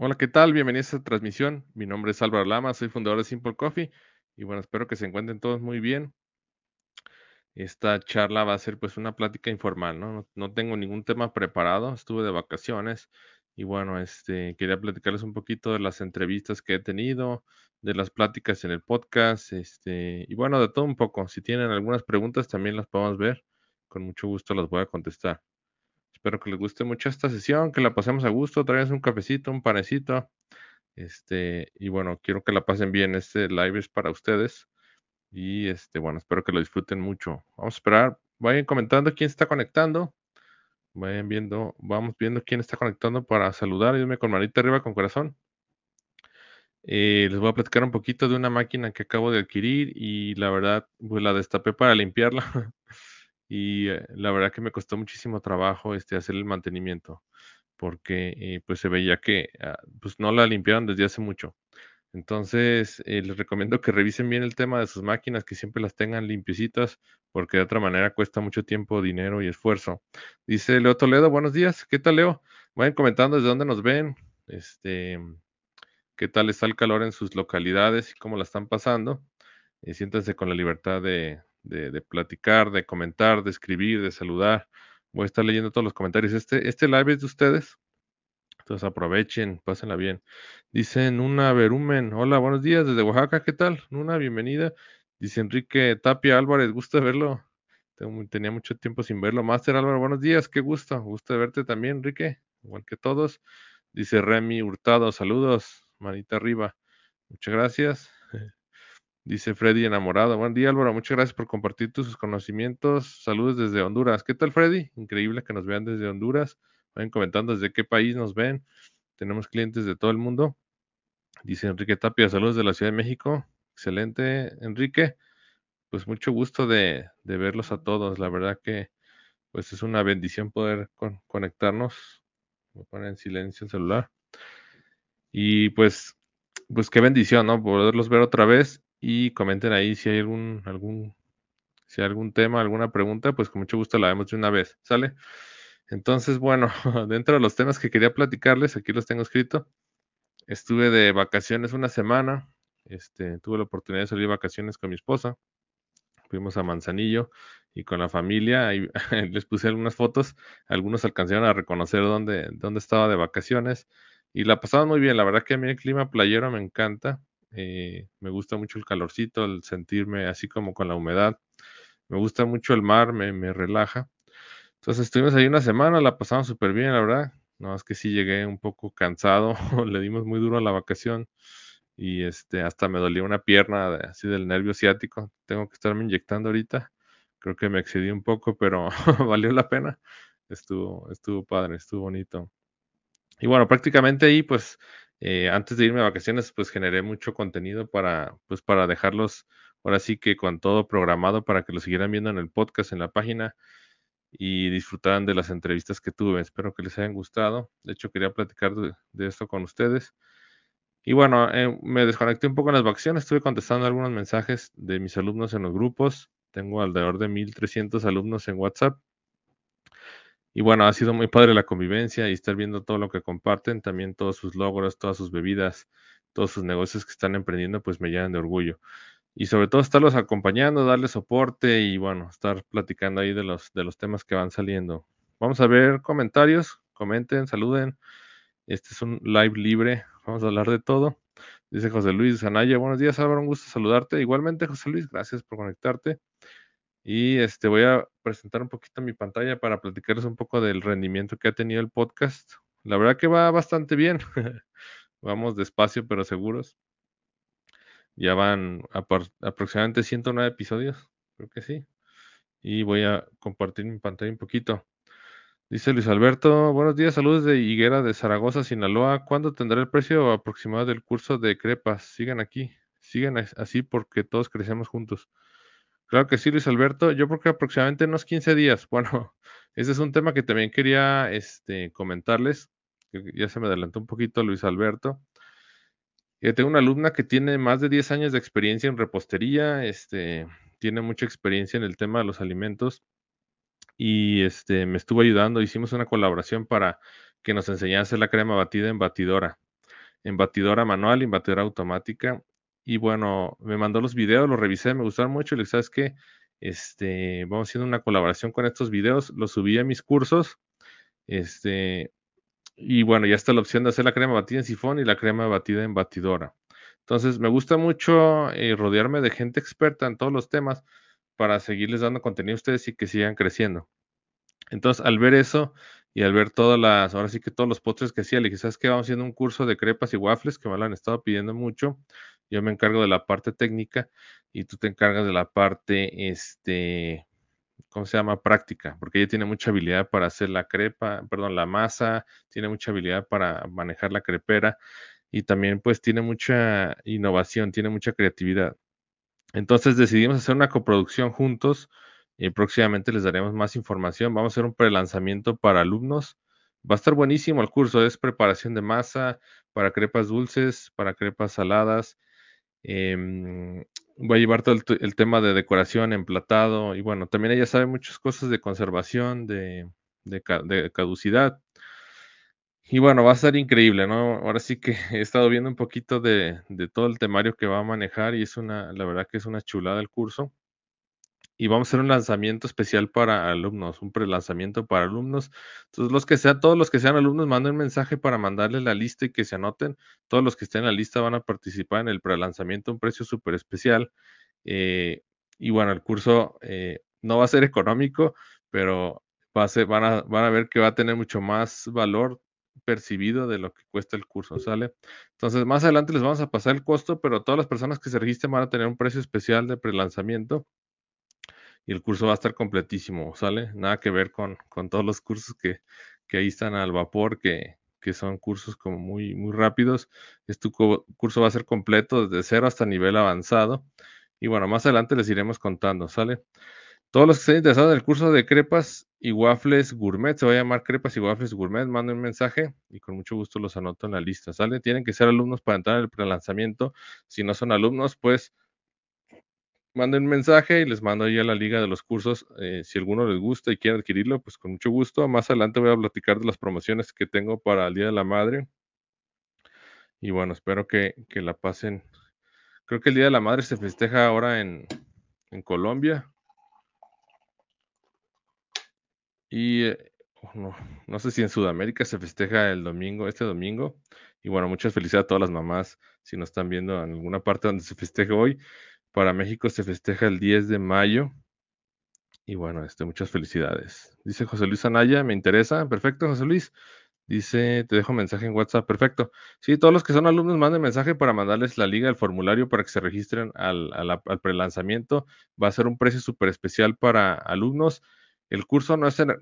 Hola, ¿qué tal? Bienvenidos a esta transmisión. Mi nombre es Álvaro Lama, soy fundador de Simple Coffee y bueno, espero que se encuentren todos muy bien. Esta charla va a ser pues una plática informal, ¿no? No, tengo ningún tema preparado, estuve de vacaciones y bueno, este, quería platicarles un poquito de las entrevistas que he tenido, de las pláticas en el podcast, este, y bueno, de todo un poco. Si tienen algunas preguntas también las podemos ver, con mucho gusto las voy a contestar. Espero que les guste mucho esta sesión, que la pasemos a gusto, traigan un cafecito, un panecito. Este, y bueno, quiero que la pasen bien. Este live es para ustedes. Y este, bueno, espero que lo disfruten mucho. Vamos a esperar. Vayan comentando quién está conectando. Vayan viendo, vamos viendo quién está conectando para saludar. Ayúdenme con manita arriba, con corazón. Eh, les voy a platicar un poquito de una máquina que acabo de adquirir y la verdad, pues la destapé para limpiarla. y eh, la verdad que me costó muchísimo trabajo este, hacer el mantenimiento porque eh, pues se veía que ah, pues no la limpiaron desde hace mucho. Entonces, eh, les recomiendo que revisen bien el tema de sus máquinas, que siempre las tengan limpiecitas, porque de otra manera cuesta mucho tiempo, dinero y esfuerzo. Dice Leo Toledo, buenos días, ¿qué tal Leo? Vayan comentando desde dónde nos ven, este, qué tal está el calor en sus localidades y cómo la están pasando. Y siéntense con la libertad de, de, platicar, de comentar, de escribir, de saludar. Voy a estar leyendo todos los comentarios. Este, este live es de ustedes. Entonces aprovechen, pásenla bien. Dice Nuna Berumen, hola, buenos días desde Oaxaca, ¿qué tal? Nuna, bienvenida. Dice Enrique Tapia Álvarez, gusto verlo. tenía mucho tiempo sin verlo. Master Álvaro, buenos días, qué gusto. Gusto de verte también, Enrique, igual que todos. Dice Remy Hurtado, saludos, manita arriba. Muchas gracias. Dice Freddy enamorado. Buen día Álvaro, muchas gracias por compartir tus conocimientos. Saludos desde Honduras. ¿Qué tal Freddy? Increíble que nos vean desde Honduras. Vayan comentando desde qué país nos ven. Tenemos clientes de todo el mundo. Dice Enrique Tapia, saludos de la Ciudad de México. Excelente, Enrique. Pues mucho gusto de, verlos a todos. La verdad que pues es una bendición poder conectarnos. A poner en silencio el celular. Y pues, pues qué bendición, ¿no? Poderlos ver otra vez y comenten ahí si hay algún, algún, si hay algún tema, alguna pregunta, pues con mucho gusto la vemos de una vez, ¿sale? Entonces, bueno, dentro de los temas que quería platicarles, aquí los tengo escrito. Estuve de vacaciones una semana, este, tuve la oportunidad de salir de vacaciones con mi esposa. Fuimos a Manzanillo y con la familia, ahí, les puse algunas fotos, algunos alcanzaron a reconocer dónde, dónde estaba de vacaciones y la pasaban muy bien, la verdad que a mí el clima playero me encanta, eh, me gusta mucho el calorcito, el sentirme así como con la humedad. Me gusta mucho el mar, me, me relaja. Entonces estuvimos ahí una semana, la pasamos súper bien, la verdad. No, es que sí llegué un poco cansado, le dimos muy duro a la vacación y este hasta me dolía una pierna así del nervio ciático. Tengo que estarme inyectando ahorita. Creo que me excedí un poco, pero valió la pena. Estuvo, estuvo padre, estuvo bonito. Y bueno, prácticamente ahí pues eh, antes de irme a vacaciones, pues generé mucho contenido para, pues para dejarlos ahora sí que con todo programado para que lo siguieran viendo en el podcast, en la página y disfrutaran de las entrevistas que tuve. Espero que les hayan gustado. De hecho, quería platicar de, esto con ustedes. Y bueno, eh, me desconecté un poco en las vacaciones, estuve contestando algunos mensajes de mis alumnos en los grupos. Tengo alrededor de 1300 alumnos en WhatsApp y bueno, ha sido muy padre la convivencia y estar viendo todo lo que comparten, también todos sus logros, todas sus bebidas, todos sus negocios que están emprendiendo, pues me llenan de orgullo. Y sobre todo estarlos acompañando, darles soporte y bueno, estar platicando ahí de los, de los temas que van saliendo. Vamos a ver comentarios, comenten, saluden. Este es un live libre, vamos a hablar de todo. Dice José Luis Anaya, buenos días Álvaro, un gusto saludarte. Igualmente José Luis, gracias por conectarte. Y este voy a presentar un poquito mi pantalla para platicarles un poco del rendimiento que ha tenido el podcast. La verdad que va bastante bien. Vamos despacio pero seguros. Ya van aproximadamente 109 episodios, creo que sí. Y voy a compartir mi pantalla un poquito. Dice Luis Alberto, buenos días, saludos de Higuera de Zaragoza, Sinaloa. ¿Cuándo tendrá el precio aproximado del curso de crepas? Sigan aquí, sigan así porque todos crecemos juntos. Claro que sí, Luis Alberto. Yo creo que aproximadamente unos 15 días. Bueno, ese es un tema que también quería este, comentarles. Ya se me adelantó un poquito Luis Alberto. Yo tengo una alumna que tiene más de 10 años de experiencia en repostería, este, tiene mucha experiencia en el tema de los alimentos y este, me estuvo ayudando. Hicimos una colaboración para que nos enseñase la crema batida en batidora, en batidora manual y en batidora automática. Y bueno, me mandó los videos, los revisé, me gustaron mucho. Y le dije, ¿sabes qué? Este, vamos haciendo una colaboración con estos videos, los subí a mis cursos. Este, y bueno, ya está la opción de hacer la crema batida en sifón y la crema batida en batidora. Entonces, me gusta mucho eh, rodearme de gente experta en todos los temas para seguirles dando contenido a ustedes y que sigan creciendo. Entonces, al ver eso y al ver todas las, ahora sí que todos los postres que hacía, le dije, ¿sabes qué? Vamos haciendo un curso de crepas y waffles que me lo han estado pidiendo mucho. Yo me encargo de la parte técnica y tú te encargas de la parte, este, ¿cómo se llama? Práctica, porque ella tiene mucha habilidad para hacer la crepa, perdón, la masa, tiene mucha habilidad para manejar la crepera y también pues tiene mucha innovación, tiene mucha creatividad. Entonces decidimos hacer una coproducción juntos y próximamente les daremos más información. Vamos a hacer un prelanzamiento para alumnos. Va a estar buenísimo el curso, es preparación de masa para crepas dulces, para crepas saladas. Em, voy a llevar todo el, tema de decoración, emplatado y bueno, también ella sabe muchas cosas de conservación, de, de caducidad. Y bueno, va a ser increíble, ¿no? Ahora sí que he estado viendo un poquito de, todo el temario que va a manejar y es una, la verdad que es una chulada el curso. Y vamos a hacer un lanzamiento especial para alumnos, un prelanzamiento para alumnos. Entonces, los que sean, todos los que sean alumnos, manden un mensaje para mandarles la lista y que se anoten. Todos los que estén en la lista van a participar en el prelanzamiento, un precio súper especial. Eh, y bueno, el curso eh, no va a ser económico, pero va a van, a, van a ver que va a tener mucho más valor percibido de lo que cuesta el curso, ¿sale? Entonces, más adelante les vamos a pasar el costo, pero todas las personas que se registren van a tener un precio especial de prelanzamiento y el curso va a estar completísimo, ¿sale? Nada que ver con, con todos los cursos que, que, ahí están al vapor, que, que son cursos como muy, muy rápidos. Este curso va a ser completo desde cero hasta nivel avanzado. Y bueno, más adelante les iremos contando, ¿sale? Todos los que estén interesados en el curso de crepas y waffles gourmet, se va a llamar crepas y waffles gourmet, manden un mensaje y con mucho gusto los anoto en la lista, ¿sale? Tienen que ser alumnos para entrar en el prelanzamiento. Si no son alumnos, pues manden un mensaje y les mando ahí a la liga de los cursos. Eh, si alguno les gusta y quiere adquirirlo, pues con mucho gusto. Más adelante voy a platicar de las promociones que tengo para el Día de la Madre. Y bueno, espero que, que la pasen. Creo que el Día de la Madre se festeja ahora en, en Colombia. Y eh, oh, no, sé si en Sudamérica se festeja el domingo, este domingo. Y bueno, muchas felicidades a todas las mamás si nos están viendo en alguna parte donde se festeje hoy. Para México se festeja el 10 de mayo. Y bueno, este, muchas felicidades. Dice José Luis Anaya, me interesa. Perfecto, José Luis. Dice, te dejo mensaje en WhatsApp. Perfecto. Sí, todos los que son alumnos manden mensaje para mandarles la liga, el formulario para que se registren al, al prelanzamiento. Va a ser un precio súper especial para alumnos. El curso no es, el,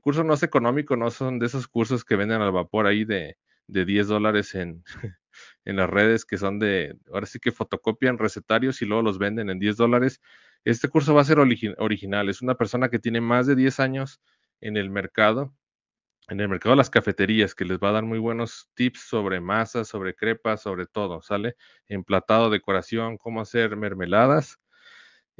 curso no es económico, no son de esos cursos que venden al vapor ahí de, de 10 dólares en, en las redes que son de, ahora sí que fotocopian recetarios y luego los venden en 10 dólares. Este curso va a ser original, es una persona que tiene más de 10 años en el mercado, en el mercado de las cafeterías, que les va a dar muy buenos tips sobre masas, sobre crepas, sobre todo, ¿sale? Emplatado, decoración, cómo hacer mermeladas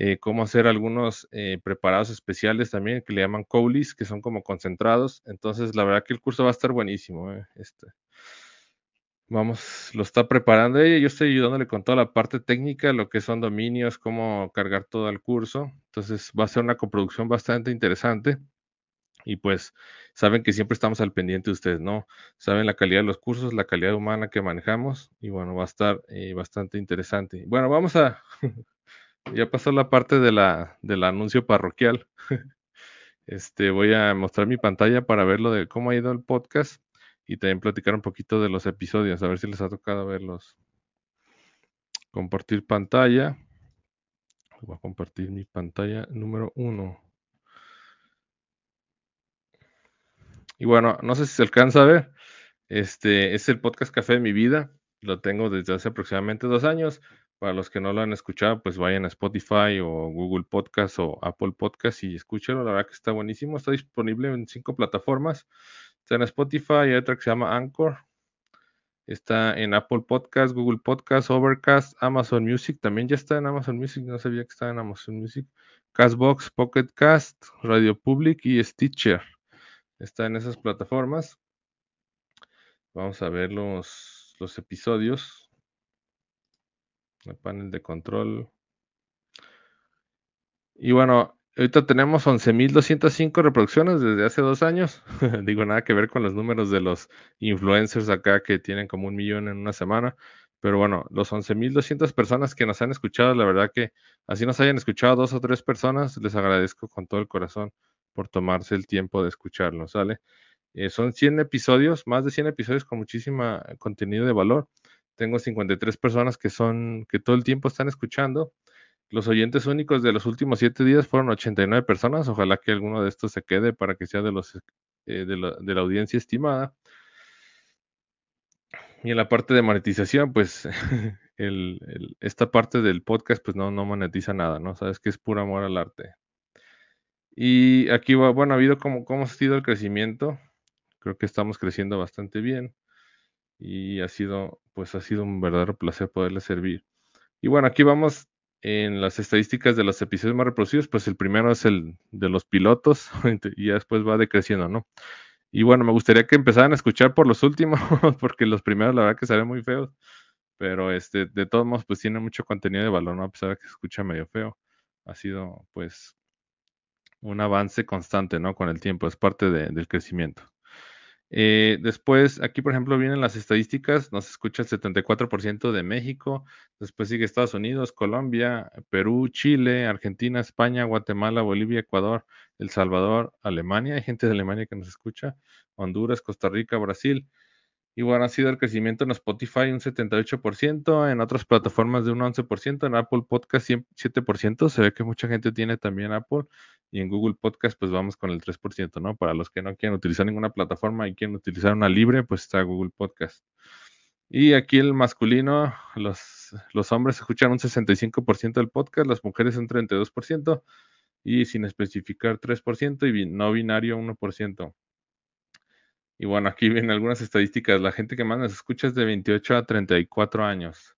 eh, cómo hacer algunos eh, preparados especiales también que le llaman coulis, que son como concentrados. Entonces, la verdad que el curso va a estar buenísimo. Eh, este. Vamos, lo está preparando ella. Yo estoy ayudándole con toda la parte técnica, lo que son dominios, cómo cargar todo el curso. Entonces, va a ser una coproducción bastante interesante. Y pues saben que siempre estamos al pendiente de ustedes, ¿no? Saben la calidad de los cursos, la calidad humana que manejamos y bueno, va a estar bastante interesante. Bueno, vamos a, ya pasó la parte de la, del anuncio parroquial. Este, voy a mostrar mi pantalla para ver lo de cómo ha ido el podcast y también platicar un poquito de los episodios, a ver si les ha tocado verlos. Compartir pantalla. Voy a compartir mi pantalla número uno. Y bueno, no sé si se alcanza a ver, este es el podcast Café de mi vida. Lo tengo desde hace aproximadamente dos años. Para los que no lo han escuchado, pues vayan a Spotify o Google Podcast o Apple Podcast y escúchenlo. La verdad que está buenísimo. Está disponible en cinco plataformas. Está en Spotify, hay otra que se llama Anchor. Está en Apple Podcast, Google Podcast, Overcast, Amazon Music. También ya está en Amazon Music. No sabía que estaba en Amazon Music. Castbox, Pocket Cast, Radio Public y Stitcher. Está en esas plataformas. Vamos a ver los, los episodios. El panel de control. Y bueno, ahorita tenemos 11.205 reproducciones desde hace dos años. Digo, nada que ver con los números de los influencers acá que tienen como un millón en una semana. Pero bueno, los 11.200 personas que nos han escuchado, la verdad que así nos hayan escuchado dos o tres personas, les agradezco con todo el corazón por tomarse el tiempo de escucharlo, ¿sale? Eh, son 100 episodios, más de 100 episodios con muchísima contenido de valor. Tengo 53 personas que son, que todo el tiempo están escuchando. Los oyentes únicos de los últimos 7 días fueron 89 personas. Ojalá que alguno de estos se quede para que sea de, eh, la, audiencia estimada. Y en la parte de monetización, pues esta parte del podcast pues no, no monetiza nada, ¿no? Sabes que es puro amor al arte. Y aquí va, bueno, ha habido como cómo ha sido el crecimiento. Creo que estamos creciendo bastante bien. Y ha sido, pues ha sido un verdadero placer poderle servir. Y bueno, aquí vamos en las estadísticas de los episodios más reproducidos, pues el primero es el de los pilotos y ya después va decreciendo, ¿no? Y bueno, me gustaría que empezaran a escuchar por los últimos, porque los primeros la verdad que salen muy feos. Pero este, de todos modos, pues tiene mucho contenido de valor, ¿no? A pesar de que se escucha medio feo. Ha sido, pues, un avance constante, ¿no? Con el tiempo, es parte del crecimiento. Eh, después, aquí por ejemplo vienen las estadísticas, nos escucha el 74% de México, después sigue Estados Unidos, Colombia, Perú, Chile, Argentina, España, Guatemala, Bolivia, Ecuador, El Salvador, Alemania, hay gente de Alemania que nos escucha, Honduras, Costa Rica, Brasil. Y bueno, ha sido el crecimiento en Spotify un 78%, en otras plataformas de un 11%, en Apple Podcast 7%, se ve que mucha gente tiene también Apple, y en Google Podcast pues vamos con el 3%, ¿no? Para los que no quieren utilizar ninguna plataforma y quieren utilizar una libre, pues está Google Podcast. Y aquí el masculino, los, los hombres escuchan un 65% del podcast, las mujeres un 32%, y sin especificar 3%, y no binario 1%. Y bueno, aquí vienen algunas estadísticas. La gente que más nos escucha es de 28 a 34 años.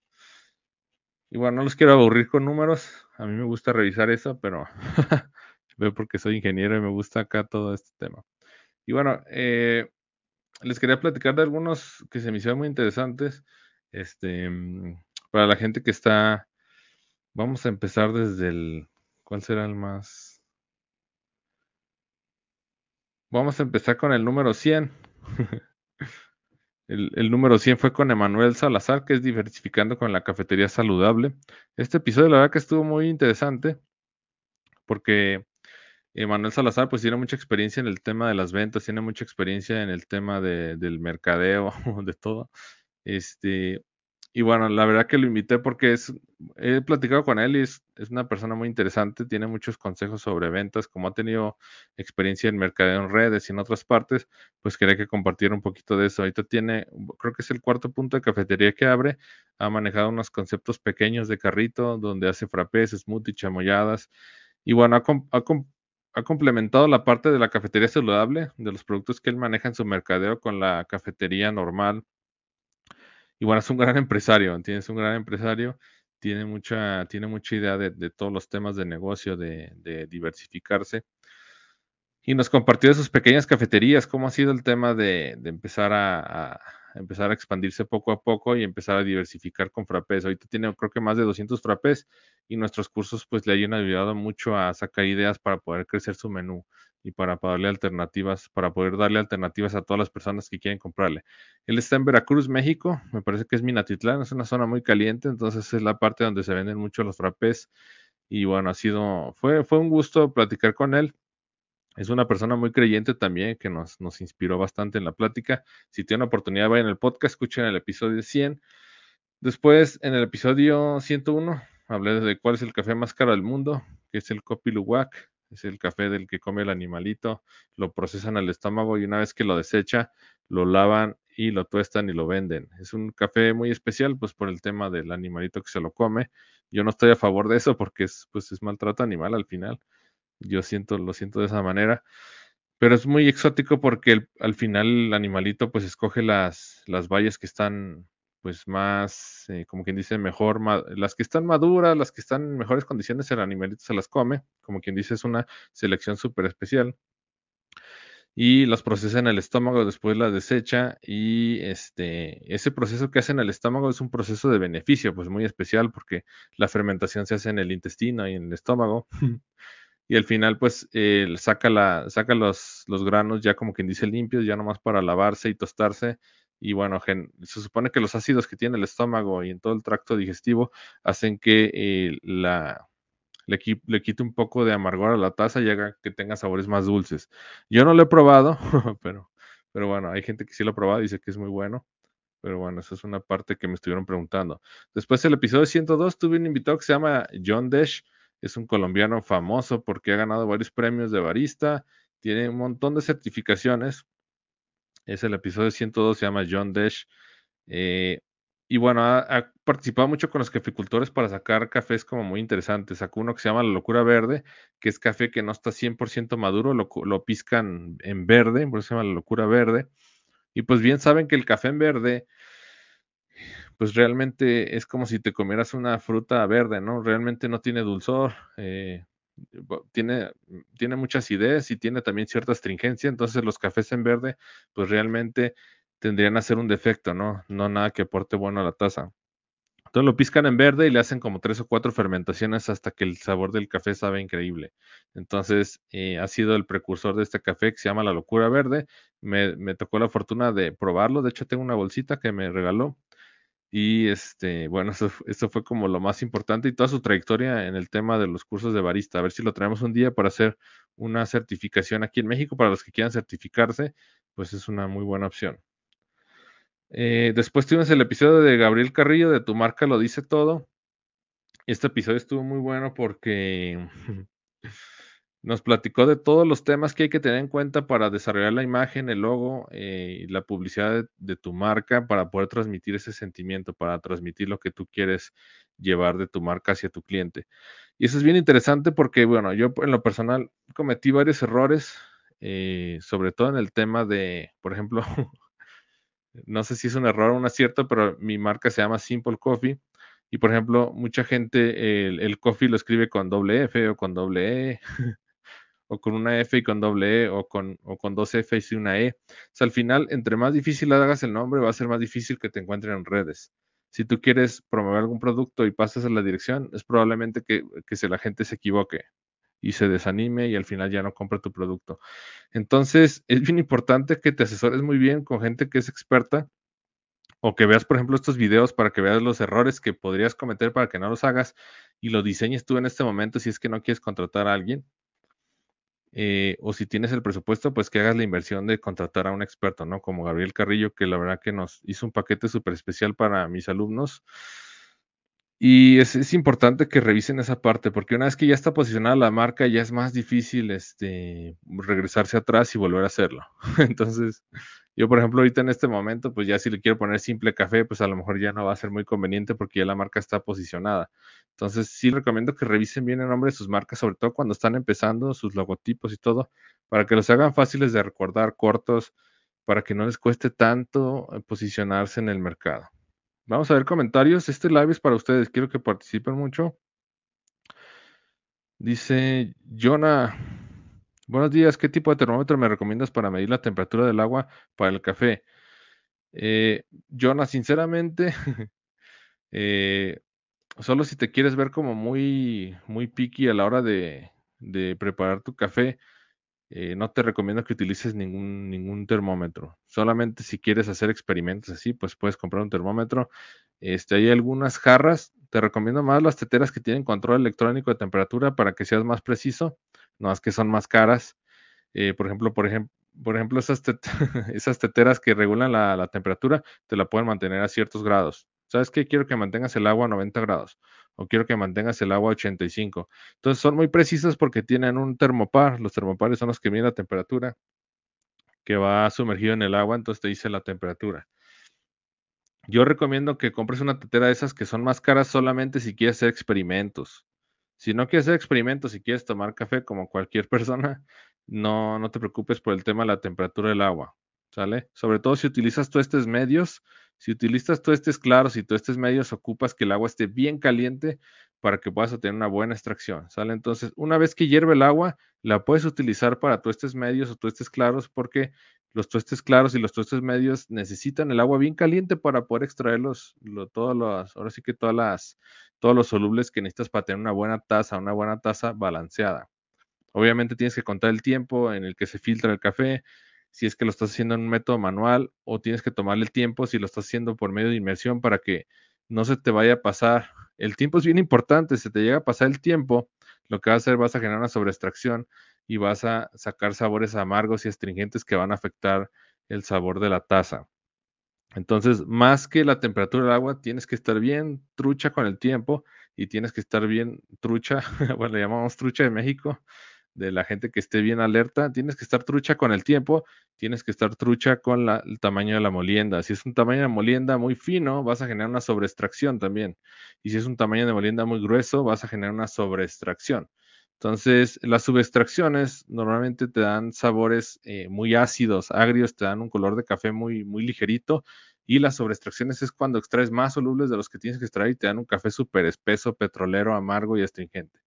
Y bueno, no los quiero aburrir con números. A mí me gusta revisar eso, pero veo porque soy ingeniero y me gusta acá todo este tema. Y bueno, eh, les quería platicar de algunos que se me hicieron muy interesantes. Este, para la gente que está, vamos a empezar desde el, ¿cuál será el más? Vamos a empezar con el número 100. el, número 100 fue con Emanuel Salazar, que es diversificando con la cafetería saludable. Este episodio, la verdad que estuvo muy interesante, porque Manuel Salazar pues tiene mucha experiencia en el tema de las ventas, tiene mucha experiencia en el tema de, del mercadeo, de todo. Este, y bueno, la verdad que lo invité porque es, he platicado con él y es, es, una persona muy interesante, tiene muchos consejos sobre ventas, como ha tenido experiencia en mercadeo en redes y en otras partes, pues quería que compartiera un poquito de eso. Ahorita tiene, creo que es el cuarto punto de cafetería que abre, ha manejado unos conceptos pequeños de carrito donde hace frappés, smoothie, chamoyadas. Y bueno, ha, ha, ha complementado la parte de la cafetería saludable, de los productos que él maneja en su mercadeo con la cafetería normal. Y bueno, es un gran empresario, ¿entiendes? Un gran empresario, tiene mucha, tiene mucha idea de, todos los temas de negocio, de, diversificarse. Y nos compartió sus pequeñas cafeterías, cómo ha sido el tema de, empezar a empezar a expandirse poco a poco y empezar a diversificar con frappés. Ahorita tiene creo que más de 200 frappés y nuestros cursos pues le hayan ayudado mucho a sacar ideas para poder crecer su menú y para, darle alternativas, para poder darle alternativas a todas las personas que quieren comprarle. Él está en Veracruz, México, me parece que es Minatitlán, es una zona muy caliente, entonces es la parte donde se venden mucho los frappés y bueno, ha sido, fue, fue un gusto platicar con él es una persona muy creyente también que nos, nos inspiró bastante en la plática. Si tienen oportunidad, vayan al podcast, escuchen el episodio 100. Después, en el episodio 101, hablé de cuál es el café más caro del mundo, que es el Kopi Luwak. Es el café del que come el animalito, lo procesan al estómago y una vez que lo desecha, lo lavan y lo tuestan y lo venden. Es un café muy especial, pues por el tema del animalito que se lo come. Yo no estoy a favor de eso porque es, pues, es maltrato animal al final. Yo siento, lo siento de esa manera. Pero es muy exótico porque al final el animalito pues escoge las, las vallas que están pues más, eh, como quien dice, mejor, las que están maduras, las que están en mejores condiciones, el animalito se las come, como quien dice, es una selección súper especial. Y las procesa en el estómago, después las desecha y este, ese proceso que hace en el estómago es un proceso de beneficio, pues muy especial porque la fermentación se hace en el intestino y en el estómago. y al final pues saca, la, saca los, los granos ya como quien dice limpios, ya nomás para lavarse y tostarse y bueno, se supone que los ácidos que tiene el estómago y en todo el tracto digestivo hacen que eh, le, quite un poco de amargor a la taza y haga que tenga sabores más dulces. Yo no lo he probado, pero, pero bueno, hay gente que sí lo ha probado y dice que es muy bueno. Pero bueno, esa es una parte que me estuvieron preguntando. Después del episodio 102 tuve un invitado que se llama John Desh. Es un colombiano famoso porque ha ganado varios premios de barista. Tiene un montón de certificaciones es el episodio 102, se llama John Dash. Eh, y bueno, ha, participado mucho con los caficultores para sacar cafés como muy interesantes. Sacó uno que se llama La Locura Verde, que es café que no está 100% maduro, lo, lo piscan en verde, por eso se llama La Locura Verde. Y pues bien saben que el café en verde, pues realmente es como si te comieras una fruta verde, ¿no? Realmente no tiene dulzor, eh, tiene, tiene mucha acidez y tiene también cierta astringencia, entonces los cafés en verde, pues realmente tendrían a ser un defecto, ¿no? No nada que aporte bueno a la taza. Entonces lo piscan en verde y le hacen como tres o cuatro fermentaciones hasta que el sabor del café sabe increíble. Entonces eh, ha sido el precursor de este café que se llama La Locura Verde. Me, me tocó la fortuna de probarlo. De hecho, tengo una bolsita que me regaló y este, bueno, eso, fue como lo más importante y toda su trayectoria en el tema de los cursos de barista. A ver si lo traemos un día para hacer una certificación aquí en México. Para los que quieran certificarse, pues es una muy buena opción. Eh, después tuvimos el episodio de Gabriel Carrillo, de Tu marca lo dice todo. Este episodio estuvo muy bueno porque Nos platicó de todos los temas que hay que tener en cuenta para desarrollar la imagen, el logo eh, y la publicidad de, tu marca para poder transmitir ese sentimiento, para transmitir lo que tú quieres llevar de tu marca hacia tu cliente. Y eso es bien interesante porque, bueno, yo en lo personal cometí varios errores, eh, sobre todo en el tema de, por ejemplo, no sé si es un error o un acierto, pero mi marca se llama Simple Coffee. Y por ejemplo, mucha gente el, el coffee lo escribe con doble F o con doble E. o con una F y con doble E, o con, o con dos F y una E. O sea, al final, entre más difícil hagas el nombre, va a ser más difícil que te encuentren en redes. Si tú quieres promover algún producto y pasas a la dirección, es probablemente que, que se, la gente se equivoque y se desanime y al final ya no compra tu producto. Entonces, es bien importante que te asesores muy bien con gente que es experta o que veas, por ejemplo, estos videos para que veas los errores que podrías cometer para que no los hagas y lo diseñes tú en este momento si es que no quieres contratar a alguien eh, o si tienes el presupuesto, pues que hagas la inversión de contratar a un experto, ¿no? Como Gabriel Carrillo, que la verdad que nos hizo un paquete súper especial para mis alumnos. Y es, importante que revisen esa parte, porque una vez que ya está posicionada la marca, ya es más difícil este, regresarse atrás y volver a hacerlo. Entonces, yo, por ejemplo, ahorita en este momento, pues ya si le quiero poner simple café, pues a lo mejor ya no va a ser muy conveniente porque ya la marca está posicionada. Entonces, sí recomiendo que revisen bien el nombre de sus marcas, sobre todo cuando están empezando, sus logotipos y todo, para que los hagan fáciles de recordar, cortos, para que no les cueste tanto eh, posicionarse en el mercado. Vamos a ver comentarios. Este live es para ustedes. Quiero que participen mucho. Dice Jonah. Buenos días. ¿Qué tipo de termómetro me recomiendas para medir la temperatura del agua para el café? Eh, sinceramente, eh, solo si te quieres ver como muy, muy picky a la hora de, preparar tu café, eh, no te recomiendo que utilices ningún, ningún termómetro. Solamente si quieres hacer experimentos así, pues puedes comprar un termómetro. Este, hay algunas jarras. Te recomiendo más las teteras que tienen control electrónico de temperatura para que seas más preciso. No es que son más caras. Eh, por ejemplo, por ejemplo, esas, esas teteras que regulan la, temperatura te la pueden mantener a ciertos grados. ¿Sabes qué? Quiero que mantengas el agua a 90 grados. o quiero que mantengas el agua a 85. Entonces son muy precisas porque tienen un termopar. Los termopares son los que miden la temperatura que va sumergido en el agua, entonces te dice la temperatura. Yo recomiendo que compres una tetera de esas que son más caras solamente si quieres hacer experimentos. Si no quieres hacer experimentos, si quieres tomar café como cualquier persona, no, no te preocupes por el tema de la temperatura del agua. ¿Sale? Sobre todo si utilizas tuestes medios, si utilizas tuestes claros y tuestes medios, ocupas que el agua esté bien caliente para que puedas obtener una buena extracción. ¿Sale? Entonces, una vez que hierve el agua, la puedes utilizar para tuestes medios o tuestes claros porque los tuestes claros y los tuestes medios necesitan el agua bien caliente para poder extraerlos, todos los, ahora sí que todas las, todos los solubles que necesitas para tener una buena taza, una buena taza balanceada. Obviamente tienes que contar el tiempo en el que se filtra el café, si es que lo estás haciendo en un método manual o tienes que tomarle el tiempo si lo estás haciendo por medio de inmersión para que no se te vaya a pasar. El tiempo es bien importante, si te llega a pasar el tiempo, lo que vas a hacer vas a generar una sobreextracción y vas a sacar sabores amargos y astringentes que van a afectar el sabor de la taza. Entonces, más que la temperatura del agua, tienes que estar bien trucha con el tiempo y tienes que estar bien trucha, bueno, le llamamos trucha de México, de la gente que esté bien alerta, tienes que estar trucha con el tiempo, tienes que estar trucha con el tamaño de la molienda. Si es un tamaño de molienda muy fino, vas a generar una sobreextracción también. Y si es un tamaño de molienda muy grueso, vas a generar una sobreextracción. Entonces, las subextracciones normalmente te dan sabores eh, muy ácidos, agrios, te dan un color de café muy, muy ligerito. Y las sobreextracciones es cuando extraes más solubles de los que tienes que extraer y te dan un café súper espeso, petrolero, amargo y astringente.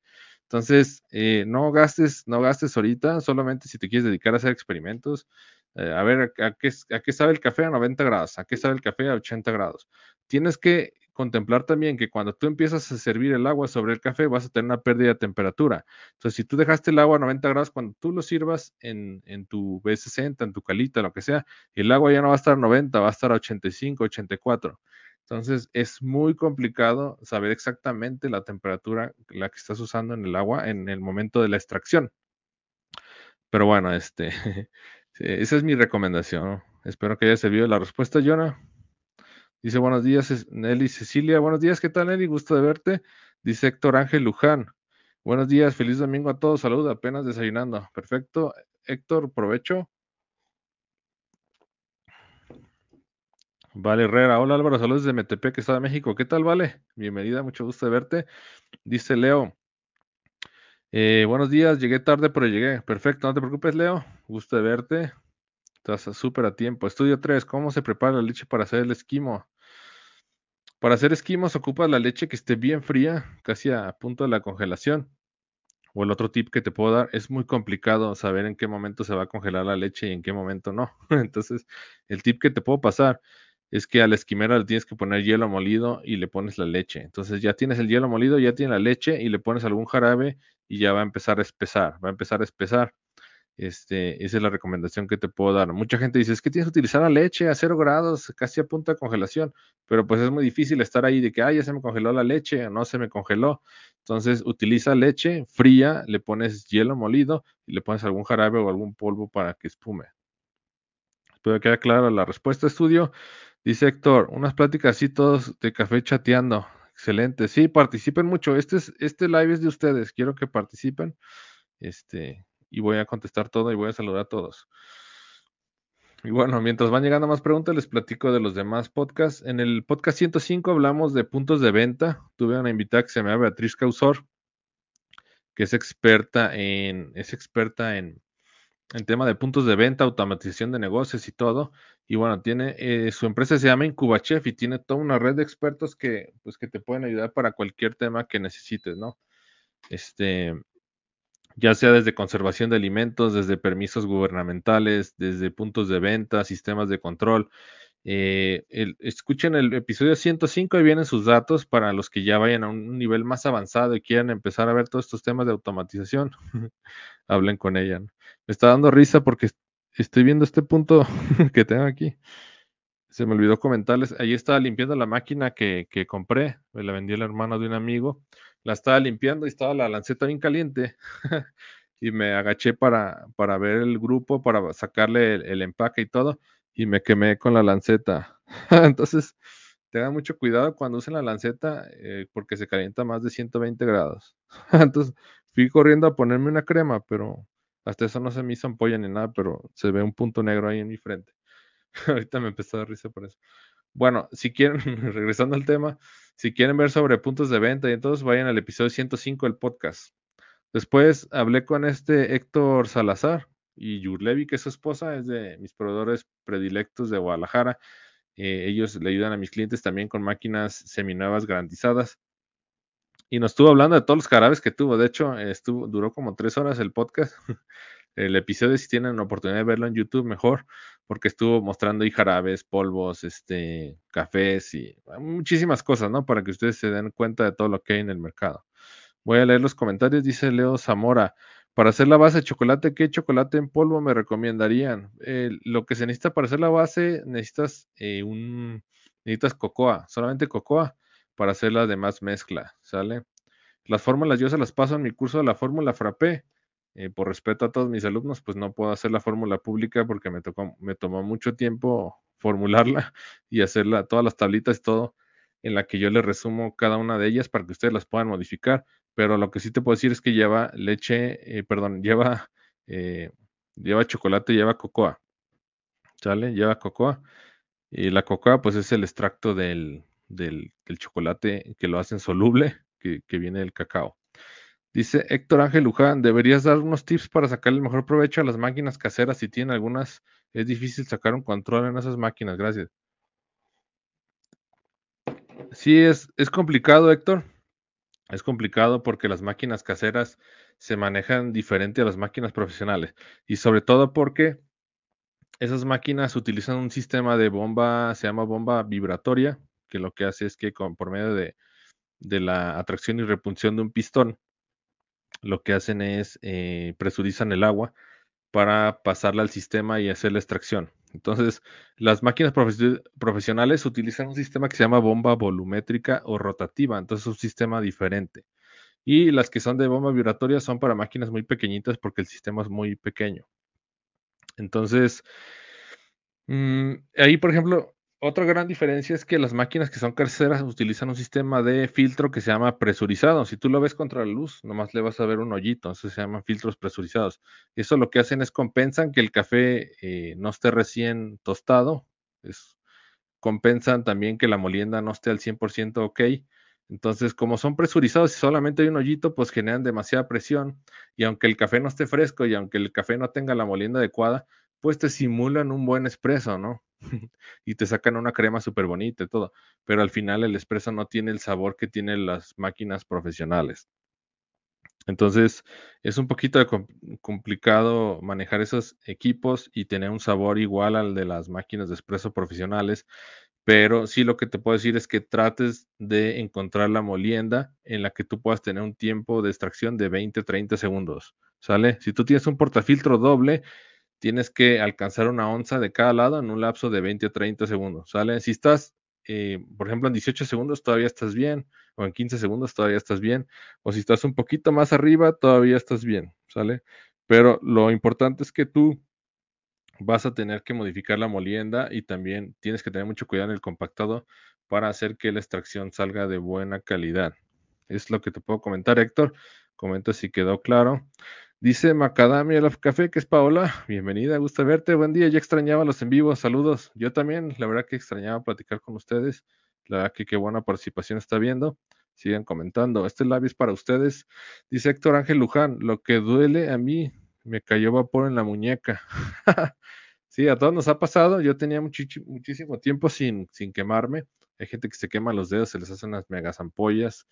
Entonces, eh, no gastes, no gastes ahorita, solamente si te quieres dedicar a hacer experimentos. Eh, a ver, ¿a qué, ¿a qué sabe el café a 90 grados? ¿A qué sabe el café a 80 grados? Tienes que contemplar también que cuando tú empiezas a servir el agua sobre el café vas a tener una pérdida de temperatura. Entonces, si tú dejaste el agua a 90 grados, cuando tú lo sirvas en, en tu B60, en tu calita, lo que sea, el agua ya no va a estar a 90, va a estar a 85, 84. Entonces es muy complicado saber exactamente la temperatura la que estás usando en el agua en el momento de la extracción. Pero bueno, este, esa es mi recomendación. Espero que haya servido la respuesta, Jonah. Dice buenos días, Nelly Cecilia. Buenos días, ¿qué tal, Nelly? Gusto de verte. Dice Héctor Ángel Luján. Buenos días, feliz domingo a todos. Salud, apenas desayunando. Perfecto. Héctor, provecho. Vale Herrera, hola Álvaro, saludos desde Metepec, Estado de México. ¿Qué tal, Vale? Bienvenida, mucho gusto de verte. Dice Leo, eh, buenos días, llegué tarde, pero llegué. Perfecto, no te preocupes, Leo. Gusto de verte. Estás súper a tiempo. Estudio 3, ¿cómo se prepara la leche para hacer el esquimo? Para hacer esquimos ocupas la leche que esté bien fría, casi a punto de la congelación. O el otro tip que te puedo dar, es muy complicado saber en qué momento se va a congelar la leche y en qué momento no. Entonces, el tip que te puedo pasar es que a la esquimera le tienes que poner hielo molido y le pones la leche. Entonces ya tienes el hielo molido, ya tienes la leche y le pones algún jarabe y ya va a empezar a espesar, va a empezar a espesar. Este, esa es la recomendación que te puedo dar. Mucha gente dice, es que tienes que utilizar la leche a cero grados, casi a punto de congelación, pero pues es muy difícil estar ahí de que, ay, ya se me congeló la leche, no se me congeló. Entonces, utiliza leche fría, le pones hielo molido y le pones algún jarabe o algún polvo para que espume. Espero que quede clara la respuesta, estudio. Dice Héctor, unas pláticas así todos de café chateando. Excelente. Sí, participen mucho. Este, es, este live es de ustedes. Quiero que participen. Este, y voy a contestar todo y voy a saludar a todos. Y bueno, mientras van llegando más preguntas, les platico de los demás podcasts. En el podcast 105 hablamos de puntos de venta. Tuve una invitada que se llama Beatriz Causor, que es experta en, es experta en, en tema de puntos de venta, automatización de negocios y todo. Y bueno, tiene eh, su empresa se llama Incubachef y tiene toda una red de expertos que, pues, que te pueden ayudar para cualquier tema que necesites, ¿no? Este, ya sea desde conservación de alimentos, desde permisos gubernamentales, desde puntos de venta, sistemas de control. Eh, escuchen el episodio 105 y vienen sus datos para los que ya vayan a un nivel más avanzado y quieran empezar a ver todos estos temas de automatización. Hablen con ella. Me está dando risa porque estoy viendo este punto que tengo aquí. Se me olvidó comentarles. Ahí estaba limpiando la máquina que, que compré. Me la vendí el hermano de un amigo. La estaba limpiando y estaba la lanceta bien caliente. y me agaché para, para ver el grupo, para sacarle el, empaque y todo. Y me quemé con la lanceta. Entonces, tengan mucho cuidado cuando usen la lanceta eh, porque se calienta más de 120 grados. Entonces fui corriendo a ponerme una crema, pero hasta eso no se me hizo ampolla ni nada, pero se ve un punto negro ahí en mi frente. Ahorita me empezó a dar risa por eso. Bueno, si quieren, regresando al tema, si quieren ver sobre puntos de venta y entonces vayan al episodio 105 del podcast. Después hablé con este Héctor Salazar y Yurlevi, que es su esposa, es de mis proveedores predilectos de Guadalajara. Eh, ellos le ayudan a mis clientes también con máquinas seminuevas garantizadas. Y nos estuvo hablando de todos los jarabes que tuvo. De hecho, estuvo, duró como tres horas el podcast. el episodio, si tienen la oportunidad de verlo en YouTube, mejor, porque estuvo mostrando y jarabes, polvos, este, cafés y muchísimas cosas, ¿no? Para que ustedes se den cuenta de todo lo que hay en el mercado. Voy a leer los comentarios. Dice Leo Zamora. Para hacer la base de chocolate, ¿qué chocolate en polvo me recomendarían? Lo que se necesita para hacer la base, necesitas eh, un necesitas cocoa, solamente cocoa para hacer la demás mezcla, ¿sale? Las fórmulas yo se las paso en mi curso de la fórmula frappé. Eh, por respeto a todos mis alumnos, pues no puedo hacer la fórmula pública porque me tocó, me tomó mucho tiempo formularla y hacerla, todas las tablitas y todo, en la que yo les resumo cada una de ellas para que ustedes las puedan modificar pero lo que sí te puedo decir es que lleva leche, eh, perdón, lleva, eh, lleva chocolate, lleva cocoa, ¿sale? Lleva cocoa. Y la cocoa, pues es el extracto del, del, chocolate que lo hacen soluble, que, que, viene del cacao. Dice Héctor Ángel Luján, deberías dar unos tips para sacar el mejor provecho a las máquinas caseras. Si tienen algunas, es difícil sacar un control en esas máquinas. Gracias. Sí, es, es complicado, Héctor es complicado porque las máquinas caseras se manejan diferente a las máquinas profesionales y sobre todo porque esas máquinas utilizan un sistema de bomba, se llama bomba vibratoria, que lo que hace es que con, por medio de, la atracción y repulsión de un pistón, lo que hacen es eh, presurizan el agua para pasarla al sistema y hacer la extracción. Entonces, las máquinas profesionales utilizan un sistema que se llama bomba volumétrica o rotativa, entonces es un sistema diferente. Y las que son de bomba vibratoria son para máquinas muy pequeñitas porque el sistema es muy pequeño. Entonces, mm, ahí, por ejemplo, otra gran diferencia es que las máquinas que son caseras utilizan un sistema de filtro que se llama presurizado. Si tú lo ves contra la luz, nomás le vas a ver un hoyito, eso se llaman filtros presurizados. Eso lo que hacen es compensan que el café eh, no esté recién tostado, compensan también que la molienda no esté al 100% ok. Entonces, como son presurizados y solamente hay un hoyito, pues generan demasiada presión. Y aunque el café no esté fresco y aunque el café no tenga la molienda adecuada, pues te simulan un buen espresso, ¿no? y te sacan una crema súper bonita y todo, pero al final el espresso no tiene el sabor que tienen las máquinas profesionales. Entonces es un poquito complicado manejar esos equipos y tener un sabor igual al de las máquinas de espresso profesionales, pero sí lo que te puedo decir es que trates de encontrar la molienda en la que tú puedas tener un tiempo de extracción de 20-30 segundos, ¿sale? Si tú tienes un portafiltro doble, tienes que alcanzar una onza de cada lado en un lapso de 20 o 30 segundos, ¿sale? Si estás, eh, por ejemplo, en 18 segundos todavía estás bien, o en 15 segundos todavía estás bien, o si estás un poquito más arriba todavía estás bien, ¿sale? Pero lo importante es que tú vas a tener que modificar la molienda y también tienes que tener mucho cuidado en el compactado para hacer que la extracción salga de buena calidad. Es lo que te puedo comentar, Héctor. Comenta si quedó claro. Dice Macadamia Love Café, que es Paola. Bienvenida, gusta verte. Buen día, ya extrañaba los en vivo. Saludos. Yo también, la verdad que extrañaba platicar con ustedes. La verdad que qué buena participación está viendo. Sigan comentando. Este live es para ustedes. Dice Héctor Ángel Luján, lo que duele a mí, me cayó vapor en la muñeca. sí, a todos nos ha pasado. Yo tenía muchísimo tiempo sin, sin quemarme. Hay gente que se quema los dedos, se les hacen unas megas ampollas.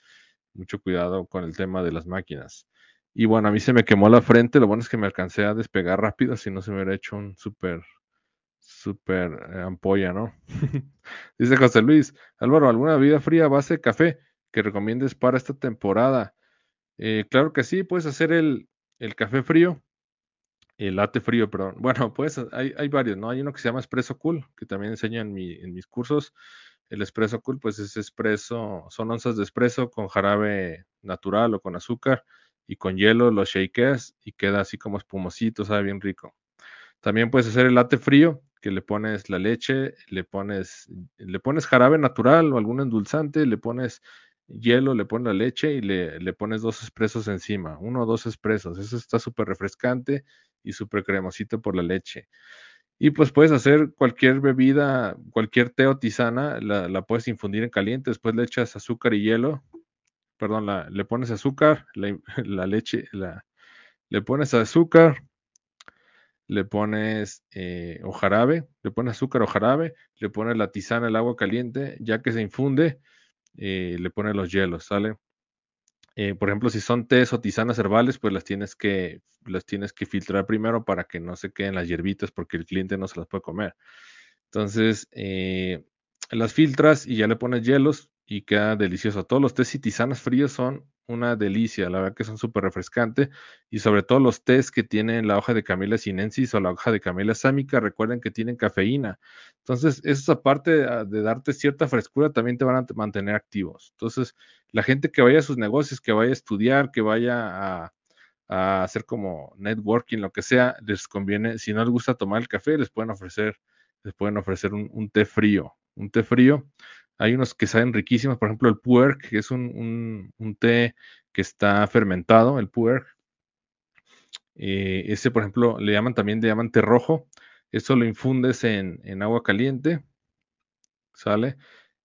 Mucho cuidado con el tema de las máquinas. Y bueno, a mí se me quemó la frente, lo bueno es que me alcancé a despegar rápido, si no se me hubiera hecho un súper, súper eh, ampolla, ¿no? Dice José Luis, Álvaro, ¿alguna bebida fría base de café que recomiendes para esta temporada? Eh, claro que sí, puedes hacer el, el café frío, el latte frío, perdón. Bueno, pues hay, hay, varios, ¿no? Hay uno que se llama Espresso Cool, que también enseño en, mi, en mis cursos. El Espresso Cool, pues es espresso, son onzas de espresso con jarabe natural o con azúcar y con hielo lo shakeas y queda así como espumosito, sabe bien rico. También puedes hacer el latte frío, que le pones la leche, le pones, le pones jarabe natural o algún endulzante, le pones hielo, le pones la leche y le, le pones dos espresos encima, uno o dos espresos. Eso está súper refrescante y súper cremosito por la leche. Y pues puedes hacer cualquier bebida, cualquier té o tisana, la, la puedes infundir en caliente, después le echas azúcar y hielo, perdón, le pones azúcar, la, leche, le pones azúcar, le pones eh, o jarabe, le pones azúcar o jarabe, le pones la tisana, el agua caliente, ya que se infunde, eh, le pones los hielos, ¿sale? Eh, por ejemplo, si son tés o tisanas herbales, pues las tienes que las tienes que filtrar primero para que no se queden las hierbitas porque el cliente no se las puede comer. Entonces, las filtras y ya le pones hielos y queda delicioso. Todos los tés y tisanas fríos son una delicia, la verdad que son súper refrescantes y sobre todo los tés que tienen la hoja de Camila sinensis o la hoja de Camila sámica, recuerden que tienen cafeína. Entonces, eso aparte de, de darte cierta frescura, también te van a mantener activos. Entonces, la gente que vaya a sus negocios, que vaya a estudiar, que vaya a, hacer como networking, lo que sea, les conviene, si no les gusta tomar el café, les pueden ofrecer, les pueden ofrecer un té frío, un té frío hay unos que saben riquísimos, por ejemplo el puerk, que es un, té que está fermentado, el puerk. Eh, ese, por ejemplo, le llaman también diamante rojo. Eso lo infundes en, agua caliente, ¿sale?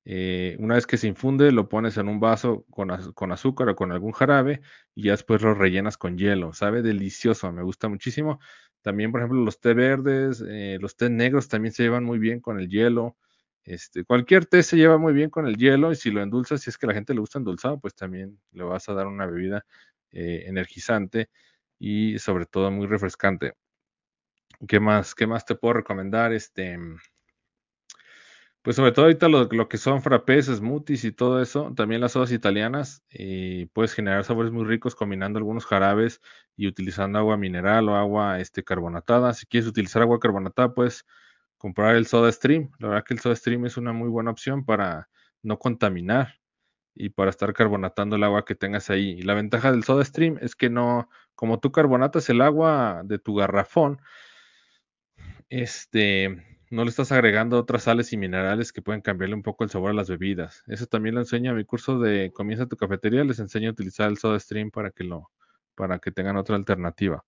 Eh, una vez que se infunde, lo pones en un vaso con, azúcar o con algún jarabe y ya después lo rellenas con hielo. Sabe delicioso, me gusta muchísimo. También, por ejemplo, los té verdes, eh, los té negros también se llevan muy bien con el hielo. Este, cualquier té se lleva muy bien con el hielo y si lo endulzas, si es que la gente le gusta endulzado, pues también le vas a dar una bebida eh, energizante y sobre todo muy refrescante. ¿Qué más? ¿Qué más te puedo recomendar? Este, pues sobre todo ahorita lo, que son frappés, smoothies y todo eso, también las sodas italianas, y puedes generar sabores muy ricos combinando algunos jarabes y utilizando agua mineral o agua este, carbonatada. Si quieres utilizar agua carbonatada, pues comprar el Soda Stream. La verdad que el Soda Stream es una muy buena opción para no contaminar y para estar carbonatando el agua que tengas ahí. Y la ventaja del Soda Stream es que no, como tú carbonatas el agua de tu garrafón, este, no le estás agregando otras sales y minerales que pueden cambiarle un poco el sabor a las bebidas. Eso también lo enseño a mi curso de Comienza tu cafetería, les enseño a utilizar el Soda Stream para que lo, para que tengan otra alternativa.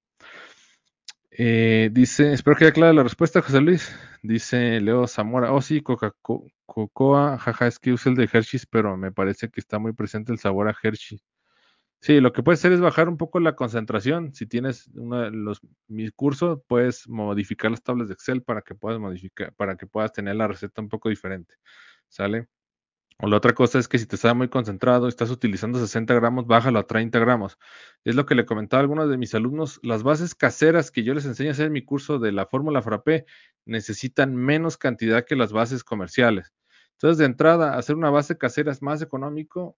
Eh, dice, espero que haya clara la respuesta, José Luis. Dice Leo Zamora, oh sí, Coca-Cola, jaja, es que usa el de Hershey's, pero me parece que está muy presente el sabor a Hershey. Sí, lo que puedes hacer es bajar un poco la concentración. Si tienes uno de los mi curso, puedes modificar las tablas de Excel para que puedas modificar, para que puedas tener la receta un poco diferente. ¿Sale? O la otra cosa es que si te está muy concentrado, estás utilizando 60 gramos, bájalo a 30 gramos. Es lo que le comentaba a algunos de mis alumnos. Las bases caseras que yo les enseño a hacer en mi curso de la fórmula frappé necesitan menos cantidad que las bases comerciales. Entonces, de entrada, hacer una base casera es más económico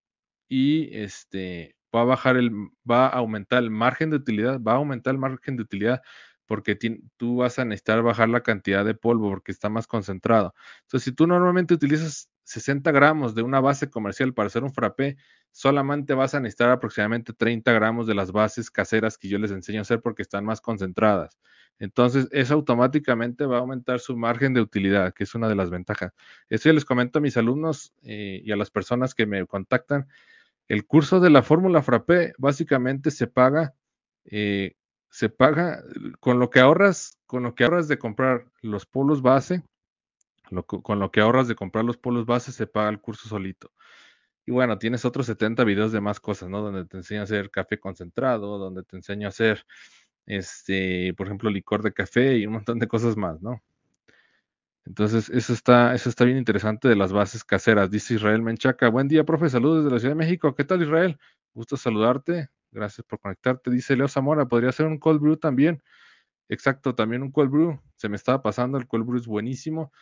y este va a bajar el, va a aumentar el margen de utilidad, va a aumentar el margen de utilidad porque tú vas a necesitar bajar la cantidad de polvo porque está más concentrado. Entonces, si tú normalmente utilizas 60 gramos de una base comercial para hacer un frappé, solamente vas a necesitar aproximadamente 30 gramos de las bases caseras que yo les enseño a hacer porque están más concentradas. Entonces, eso automáticamente va a aumentar su margen de utilidad, que es una de las ventajas. Eso yo les comento a mis alumnos eh, y a las personas que me contactan. El curso de la fórmula frappé básicamente se paga, eh, se paga con lo que ahorras, con lo que ahorras de comprar los polos base, con lo que ahorras de comprar los polos base se paga el curso solito. Y bueno, tienes otros 70 videos de más cosas, ¿no? Donde te enseño a hacer café concentrado, donde te enseño a hacer, este, por ejemplo, licor de café y un montón de cosas más, ¿no? Entonces, eso está, eso está bien interesante de las bases caseras. Dice Israel Menchaca. Buen día, profe. Saludos desde la Ciudad de México. ¿Qué tal, Israel? Gusto saludarte. Gracias por conectarte. Dice Leo Zamora. Podría ser un cold brew también. Exacto, también un cold brew. Se me estaba pasando. El cold brew es buenísimo.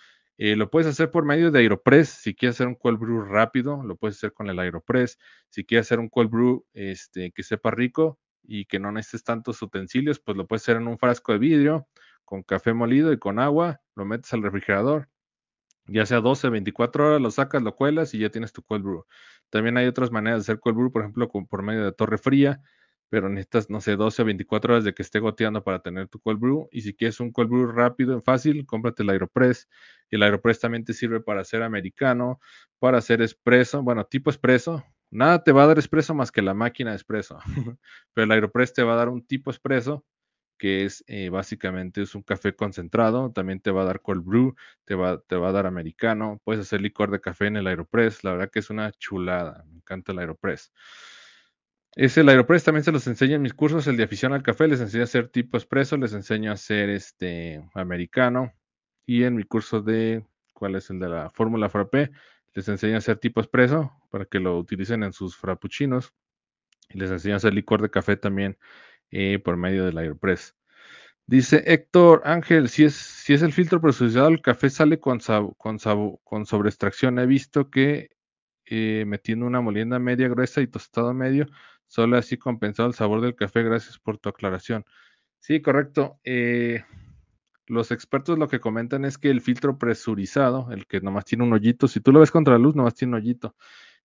Eh, lo puedes hacer por medio de Aeropress. Si quieres hacer un cold brew rápido, lo puedes hacer con el Aeropress. Si quieres hacer un cold brew este, que sepa rico y que no necesites tantos utensilios, pues lo puedes hacer en un frasco de vidrio con café molido y con agua. Lo metes al refrigerador. Ya sea 12, 24 horas, lo sacas, lo cuelas y ya tienes tu cold brew. También hay otras maneras de hacer cold brew, por ejemplo, por medio de torre fría. Pero necesitas, no sé, 12 o 24 horas de que esté goteando para tener tu cold brew. Y si quieres un cold brew rápido y fácil, cómprate el Aeropress. Y el Aeropress también te sirve para hacer americano, para hacer espresso, bueno, tipo espresso. Nada te va a dar espresso más que la máquina de espresso. pero el Aeropress te va a dar un tipo espresso que es eh, básicamente es un café concentrado, también te va a dar cold brew, te va, te va a dar americano, puedes hacer licor de café en el Aeropress, la verdad que es una chulada, me encanta el Aeropress. Es el Aeropress, también se los enseño en mis cursos, el de afición al café, les enseño a hacer tipo espresso, les enseño a hacer este americano, y en mi curso de, ¿cuál es el de la fórmula frappé? Les enseño a hacer tipo espresso para que lo utilicen en sus frappuccinos, y les enseño a hacer licor de café también eh, por medio del Aeropress. Dice Héctor Ángel, si es, si es el filtro presurizado, el café sale con, con, con sobreextracción. He visto que eh, metiendo una molienda media gruesa y tostado medio, solo así compensado el sabor del café. Gracias por tu aclaración. Sí, correcto. Eh, los expertos lo que comentan es que el filtro presurizado, el que nomás tiene un hoyito, si tú lo ves contra la luz, nomás tiene un hoyito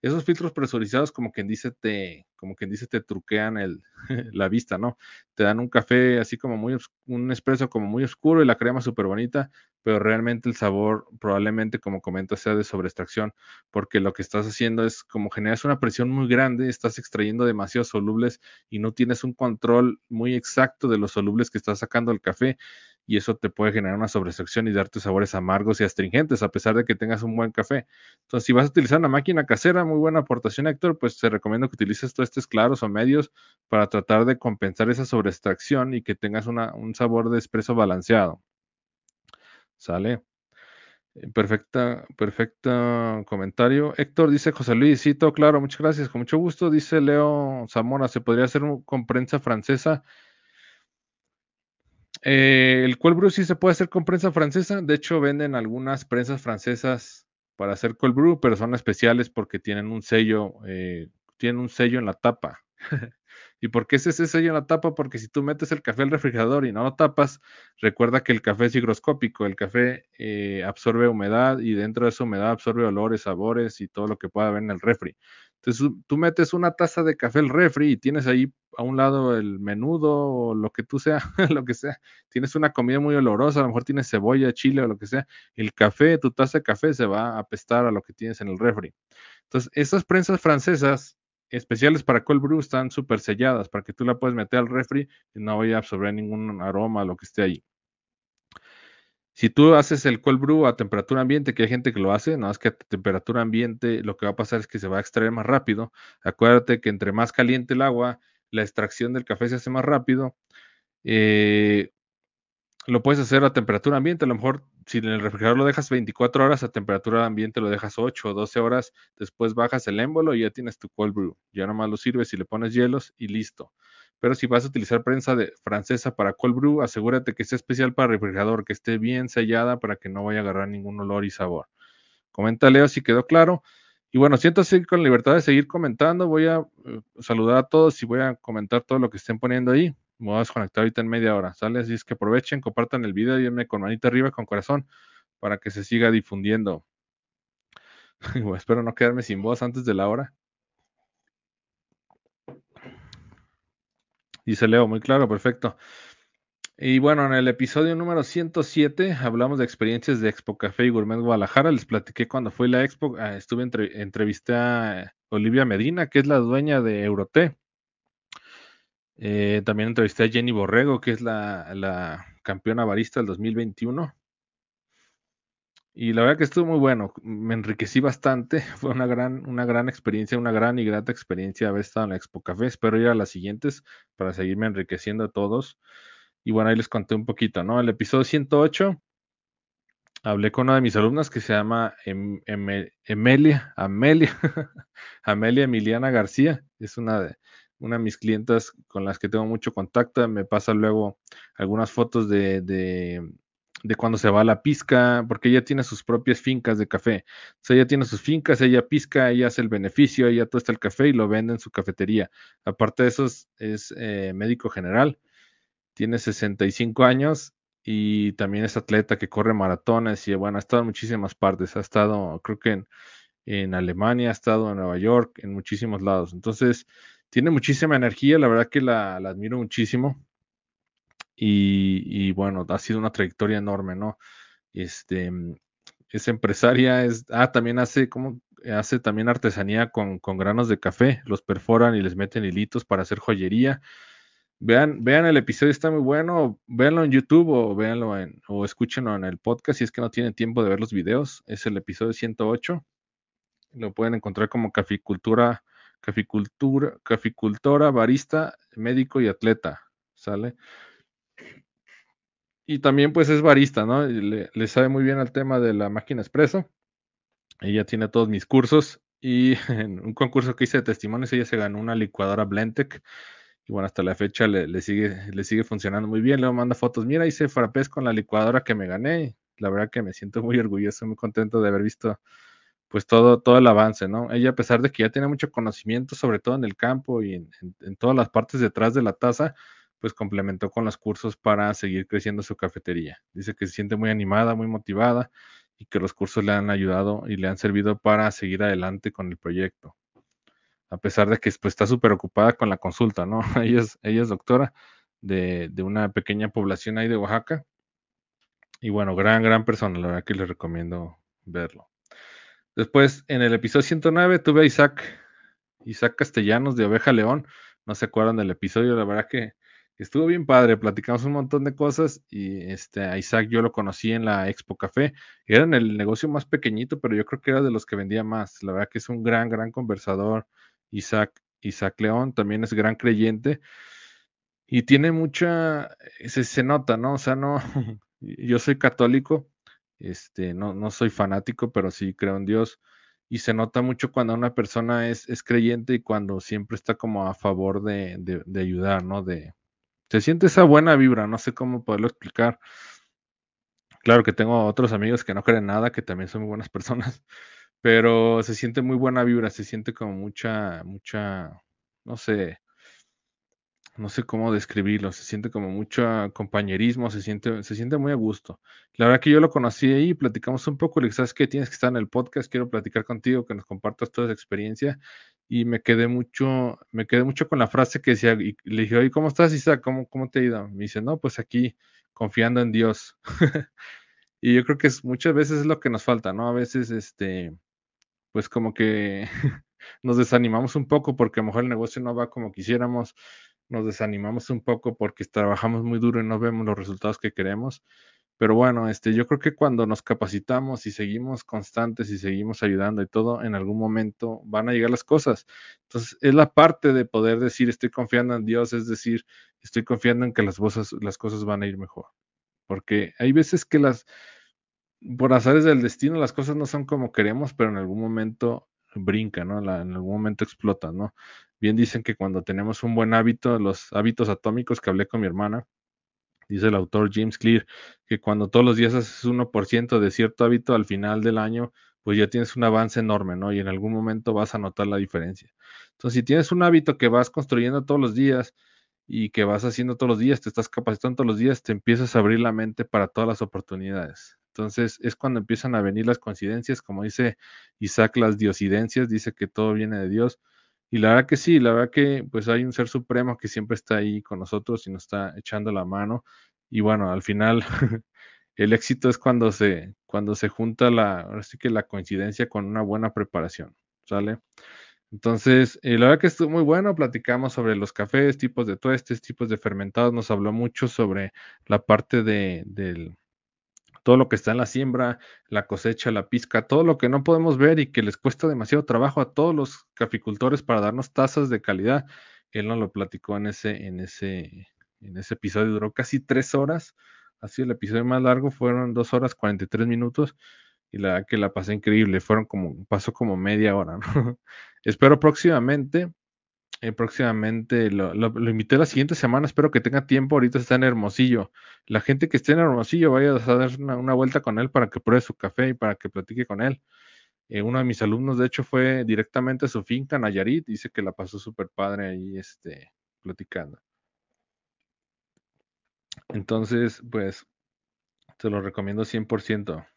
esos filtros presurizados como quien dice te, como quien dice te truquean el, la vista, ¿no? Te dan un café así como muy, un espresso como muy oscuro y la crema súper bonita, pero realmente el sabor probablemente, como comentas, sea de sobreextracción, porque lo que estás haciendo es como generas una presión muy grande, estás extrayendo demasiados solubles y no tienes un control muy exacto de los solubles que estás sacando del café y eso te puede generar una sobreextracción y darte sabores amargos y astringentes a pesar de que tengas un buen café. Entonces, si vas a utilizar una máquina casera, muy buena aportación, Héctor, pues te recomiendo que utilices estos claros o medios para tratar de compensar esa sobreextracción y que tengas un sabor de espresso balanceado. ¿Sale? Eh, perfecta, perfecta comentario. Héctor dice José Luis, sí, todo claro, muchas gracias, con mucho gusto. Dice Leo Zamora, ¿se podría hacer con prensa francesa? Eh, el cold brew sí se puede hacer con prensa francesa. De hecho, venden algunas prensas francesas para hacer cold brew, pero son especiales porque tienen un sello, eh, tienen un sello en la tapa. ¿Y por qué es ese sello en la tapa? Porque si tú metes el café al refrigerador y no lo tapas, recuerda que el café es higroscópico. El café eh, absorbe humedad y dentro de esa humedad absorbe olores, sabores y todo lo que pueda haber en el refri. Entonces tú metes una taza de café al refri y tienes ahí a un lado el menudo o lo que tú sea, lo que sea. Tienes una comida muy olorosa, a lo mejor tienes cebolla, chile o lo que sea. El café, tu taza de café se va a apestar a lo que tienes en el refri. Entonces, esas prensas francesas especiales para cold brew están súper selladas para que tú la puedas meter al refri y no vaya a absorber ningún aroma, lo que esté ahí. Si tú haces el cold brew a temperatura ambiente, que hay gente que lo hace, no es que a temperatura ambiente lo que va a pasar es que se va a extraer más rápido. Acuérdate que entre más caliente el agua, la extracción del café se hace más rápido. Eh, lo puedes hacer a temperatura ambiente, a lo mejor si en el refrigerador lo dejas 24 horas, a temperatura ambiente lo dejas 8 o 12 horas, después bajas el émbolo y ya tienes tu cold brew. Ya nomás lo sirves y le pones hielos y listo. Pero si vas a utilizar prensa de, francesa para cold brew, asegúrate que sea especial para refrigerador, que esté bien sellada para que no vaya a agarrar ningún olor y sabor. Comenta Leo si quedó claro. Y bueno, siento así con libertad de seguir comentando. Voy a eh, saludar a todos y voy a comentar todo lo que estén poniendo ahí. Me voy a desconectar ahorita en media hora. ¿Sale? Así es que aprovechen, compartan el video y denme con manita arriba, con corazón, para que se siga difundiendo. espero no quedarme sin voz antes de la hora. Dice Leo, muy claro, perfecto. Y bueno, en el episodio número 107 hablamos de experiencias de Expo Café y Gourmet Guadalajara. Les platiqué cuando fue la Expo, ah, estuve entre, entrevisté a Olivia Medina, que es la dueña de Euroté. Eh, también entrevisté a Jenny Borrego, que es la, la campeona barista del 2021. Y la verdad que estuvo muy bueno, me enriquecí bastante, fue una gran, una gran experiencia, una gran y grata experiencia haber estado en la Expo Café. Espero ir a las siguientes para seguirme enriqueciendo a todos. Y bueno, ahí les conté un poquito, ¿no? El episodio 108, hablé con una de mis alumnas que se llama em, Emelia, Amelia, Amelia Emiliana García, es una de, una de mis clientas con las que tengo mucho contacto, me pasa luego algunas fotos de, de cuando se va a la pizca, porque ella tiene sus propias fincas de café. O sea, ella tiene sus fincas, ella pizca, ella hace el beneficio, ella tosta el café y lo vende en su cafetería. Aparte de eso, es, eh, médico general, tiene 65 años y también es atleta que corre maratones y bueno, ha estado en muchísimas partes. Ha estado, creo que en, en Alemania, ha estado en Nueva York, en muchísimos lados. Entonces, tiene muchísima energía, la verdad que la, admiro muchísimo. Y, bueno, ha sido una trayectoria enorme, ¿no? Este, es empresaria, es, ah, también hace, como, hace también artesanía con, con, granos de café, los perforan y les meten hilitos para hacer joyería. Vean, vean el episodio, está muy bueno, véanlo en YouTube o véanlo o escúchenlo en el podcast si es que no tienen tiempo de ver los videos. Es el episodio 108. Lo pueden encontrar como caficultura caficultura, caficultora, barista, médico y atleta, ¿sale? Y también pues es barista, ¿no? Le, sabe muy bien al tema de la máquina expreso. Ella tiene todos mis cursos y en un concurso que hice de testimonios ella se ganó una licuadora Blendtec y bueno, hasta la fecha le, sigue, le sigue funcionando muy bien. Luego manda fotos, mira, hice frappés con la licuadora que me gané. La verdad que me siento muy orgulloso, muy contento de haber visto pues todo, todo el avance, ¿no? Ella, a pesar de que ya tiene mucho conocimiento, sobre todo en el campo y en, todas las partes detrás de la taza, pues complementó con los cursos para seguir creciendo su cafetería. Dice que se siente muy animada, muy motivada y que los cursos le han ayudado y le han servido para seguir adelante con el proyecto. A pesar de que pues, está súper ocupada con la consulta, ¿no? Ella es, doctora de, de, una pequeña población ahí de Oaxaca. Y bueno, gran, gran persona, la verdad que les recomiendo verlo. Después, en el episodio 109, tuve a Isaac, Isaac Castellanos de Oveja León. No se acuerdan del episodio, la verdad que estuvo bien padre. Platicamos un montón de cosas y este, a Isaac yo lo conocí en la Expo Café. Era en el negocio más pequeñito, pero yo creo que era de los que vendía más. La verdad que es un gran, gran conversador. Isaac, Isaac León también es gran creyente y tiene mucha, se, se nota, ¿no? O sea, no, yo soy católico este, no, no soy fanático, pero sí creo en Dios. Y se nota mucho cuando una persona es, es creyente y cuando siempre está como a favor de, de, ayudar, ¿no? De, se siente esa buena vibra, no sé cómo poderlo explicar. Claro que tengo otros amigos que no creen nada, que también son muy buenas personas, pero se siente muy buena vibra, se siente como mucha, mucha, no sé, no sé cómo describirlo, se siente como mucho compañerismo, se siente, se siente muy a gusto. La verdad que yo lo conocí ahí, platicamos un poco, le ¿sabes qué? Tienes que estar en el podcast, quiero platicar contigo, que nos compartas toda esa experiencia. Y me quedé mucho, me quedé mucho con la frase que decía, y le dije, oye, ¿cómo estás, Isa? ¿Cómo, ¿Cómo te ha ido? Me dice, no, pues aquí, confiando en Dios. y yo creo que muchas veces es lo que nos falta, ¿no? A veces, este, pues como que nos desanimamos un poco porque a lo mejor el negocio no va como quisiéramos nos desanimamos un poco porque trabajamos muy duro y no vemos los resultados que queremos. Pero bueno, este, yo creo que cuando nos capacitamos y seguimos constantes y seguimos ayudando y todo, en algún momento van a llegar las cosas. Entonces, es la parte de poder decir, estoy confiando en Dios, es decir, estoy confiando en que las cosas, las cosas van a ir mejor. Porque hay veces que las, por azares del destino, las cosas no son como queremos, pero en algún momento brinca, ¿no? en algún momento explota, ¿no? Bien dicen que cuando tenemos un buen hábito, los hábitos atómicos que hablé con mi hermana, dice el autor James Clear, que cuando todos los días haces 1% de cierto hábito al final del año, pues ya tienes un avance enorme, ¿no? Y en algún momento vas a notar la diferencia. Entonces, si tienes un hábito que vas construyendo todos los días y que vas haciendo todos los días, te estás capacitando todos los días, te empiezas a abrir la mente para todas las oportunidades. Entonces es cuando empiezan a venir las coincidencias, como dice Isaac, las diosidencias, dice que todo viene de Dios. Y la verdad que sí, la verdad que pues hay un ser supremo que siempre está ahí con nosotros y nos está echando la mano. Y bueno, al final el éxito es cuando se, cuando se junta la, ahora sí que la coincidencia con una buena preparación, ¿sale? Entonces, eh, la verdad que estuvo muy bueno, platicamos sobre los cafés, tipos de tuestes, tipos de fermentados, nos habló mucho sobre la parte de, del, todo lo que está en la siembra, la cosecha, la pizca, todo lo que no podemos ver y que les cuesta demasiado trabajo a todos los caficultores para darnos tazas de calidad. Él nos lo platicó en ese, en ese, en ese episodio, duró casi tres horas. Así el episodio más largo fueron dos horas 43 minutos y la que la pasé increíble, fueron como, pasó como media hora. Espero próximamente eh, próximamente lo, invité la siguiente semana, espero que tenga tiempo, ahorita está en Hermosillo. La gente que esté en Hermosillo vaya a dar una, vuelta con él para que pruebe su café y para que platique con él. Eh, uno de mis alumnos, de hecho, fue directamente a su finca, Nayarit, dice que la pasó súper padre ahí este, platicando. Entonces, pues, te lo recomiendo 100%.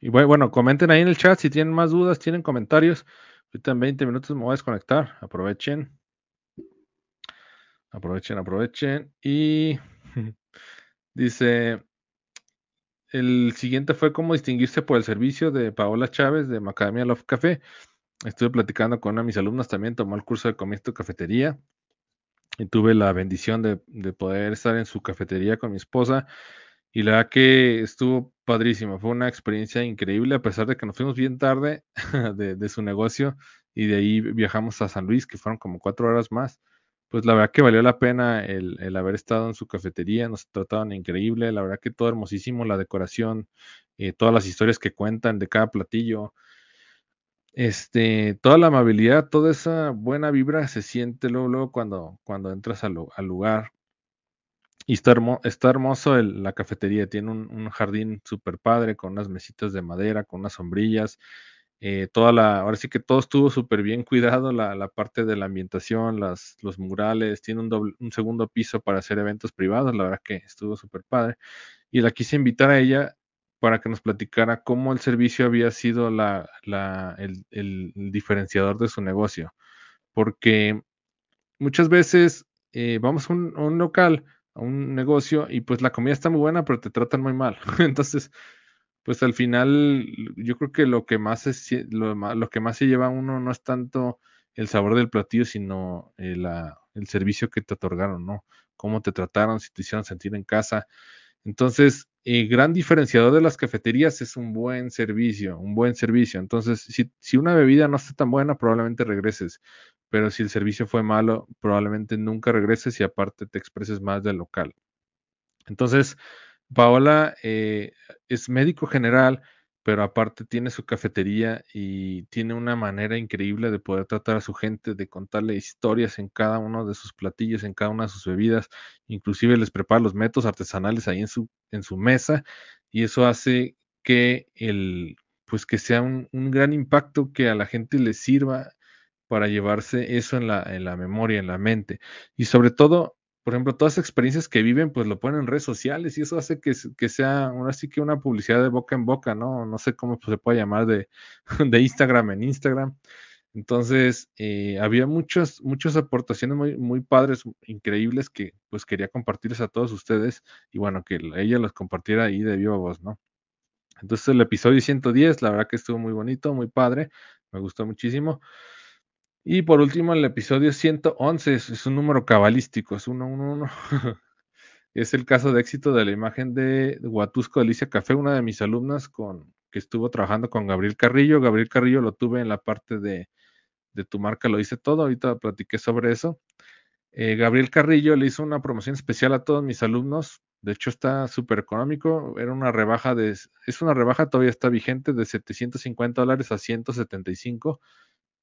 Y bueno, comenten ahí en el chat si tienen más dudas, tienen comentarios. Ahorita en 20 minutos me voy a desconectar. Aprovechen. Aprovechen, aprovechen. Y dice, el siguiente fue cómo distinguirse por el servicio de Paola Chávez de Macadamia Love Café. Estuve platicando con una de mis alumnas también, tomó el curso de comida cafetería y tuve la bendición de, poder estar en su cafetería con mi esposa y la verdad que estuvo padrísimo, fue una experiencia increíble a pesar de que nos fuimos bien tarde de, su negocio y de ahí viajamos a San Luis, que fueron como cuatro horas más. Pues la verdad que valió la pena el, el haber estado en su cafetería, nos trataban increíble, la verdad que todo hermosísimo, la decoración, eh, todas las historias que cuentan de cada platillo, este, toda la amabilidad, toda esa buena vibra se siente luego, cuando, cuando entras al, lugar. Y está, está hermoso la cafetería, tiene un, jardín súper padre con unas mesitas de madera, con unas sombrillas. Eh, toda la, ahora sí que todo estuvo súper bien cuidado, la, parte de la ambientación, las, los murales, tiene un, un segundo piso para hacer eventos privados, la verdad que estuvo súper padre. Y la quise invitar a ella para que nos platicara cómo el servicio había sido la, el, diferenciador de su negocio. Porque muchas veces eh, vamos a un, local, a un negocio, y pues la comida está muy buena, pero te tratan muy mal. Entonces, pues al final, yo creo que lo que más lo, lo, que más se lleva a uno no es tanto el sabor del platillo, sino eh, el servicio que te otorgaron, ¿no? Cómo te trataron, si te hicieron sentir en casa. Entonces, el gran diferenciador de las cafeterías es un buen servicio, un buen servicio. Entonces, si, si, una bebida no está tan buena, probablemente regreses. Pero si el servicio fue malo, probablemente nunca regreses y aparte te expreses más del local. Entonces, Paola eh, es médico general, pero aparte tiene su cafetería y tiene una manera increíble de poder tratar a su gente, de contarle historias en cada uno de sus platillos, en cada una de sus bebidas, inclusive les prepara los métodos artesanales ahí en su, en su mesa y eso hace que el pues que sea un, un gran impacto que a la gente le sirva para llevarse eso en la, en la memoria, en la mente. Y sobre todo, por ejemplo, todas las experiencias que viven, pues lo ponen en redes sociales y eso hace que, sea ahora que una publicidad de boca en boca, ¿no? No sé cómo se puede llamar de, de Instagram en Instagram. Entonces, eh, había muchas, muchas aportaciones muy, muy padres, increíbles, que pues quería compartirles a todos ustedes y bueno, que ella los compartiera ahí de viva voz, ¿no? Entonces, el episodio 110, la verdad que estuvo muy bonito, muy padre, me gustó muchísimo. Y por último, el episodio 111 es, un número cabalístico, es 111. es el caso de éxito de la imagen de Huatusco Alicia Café, una de mis alumnas con, que estuvo trabajando con Gabriel Carrillo. Gabriel Carrillo lo tuve en la parte de, de tu marca, lo hice todo, ahorita platiqué sobre eso. Eh, Gabriel Carrillo le hizo una promoción especial a todos mis alumnos. De hecho, está súper económico. Era una rebaja de, es una rebaja, todavía está vigente, de 750 dólares a 175,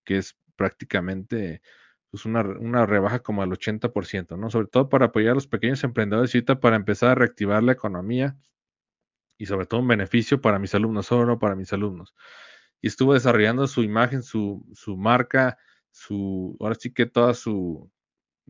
que es prácticamente pues una, una, rebaja como al 80%, ¿no? Sobre todo para apoyar a los pequeños emprendedores y ahorita para empezar a reactivar la economía y sobre todo un beneficio para mis alumnos, solo para mis alumnos. Y estuvo desarrollando su imagen, su, su marca, su, ahora sí que toda su,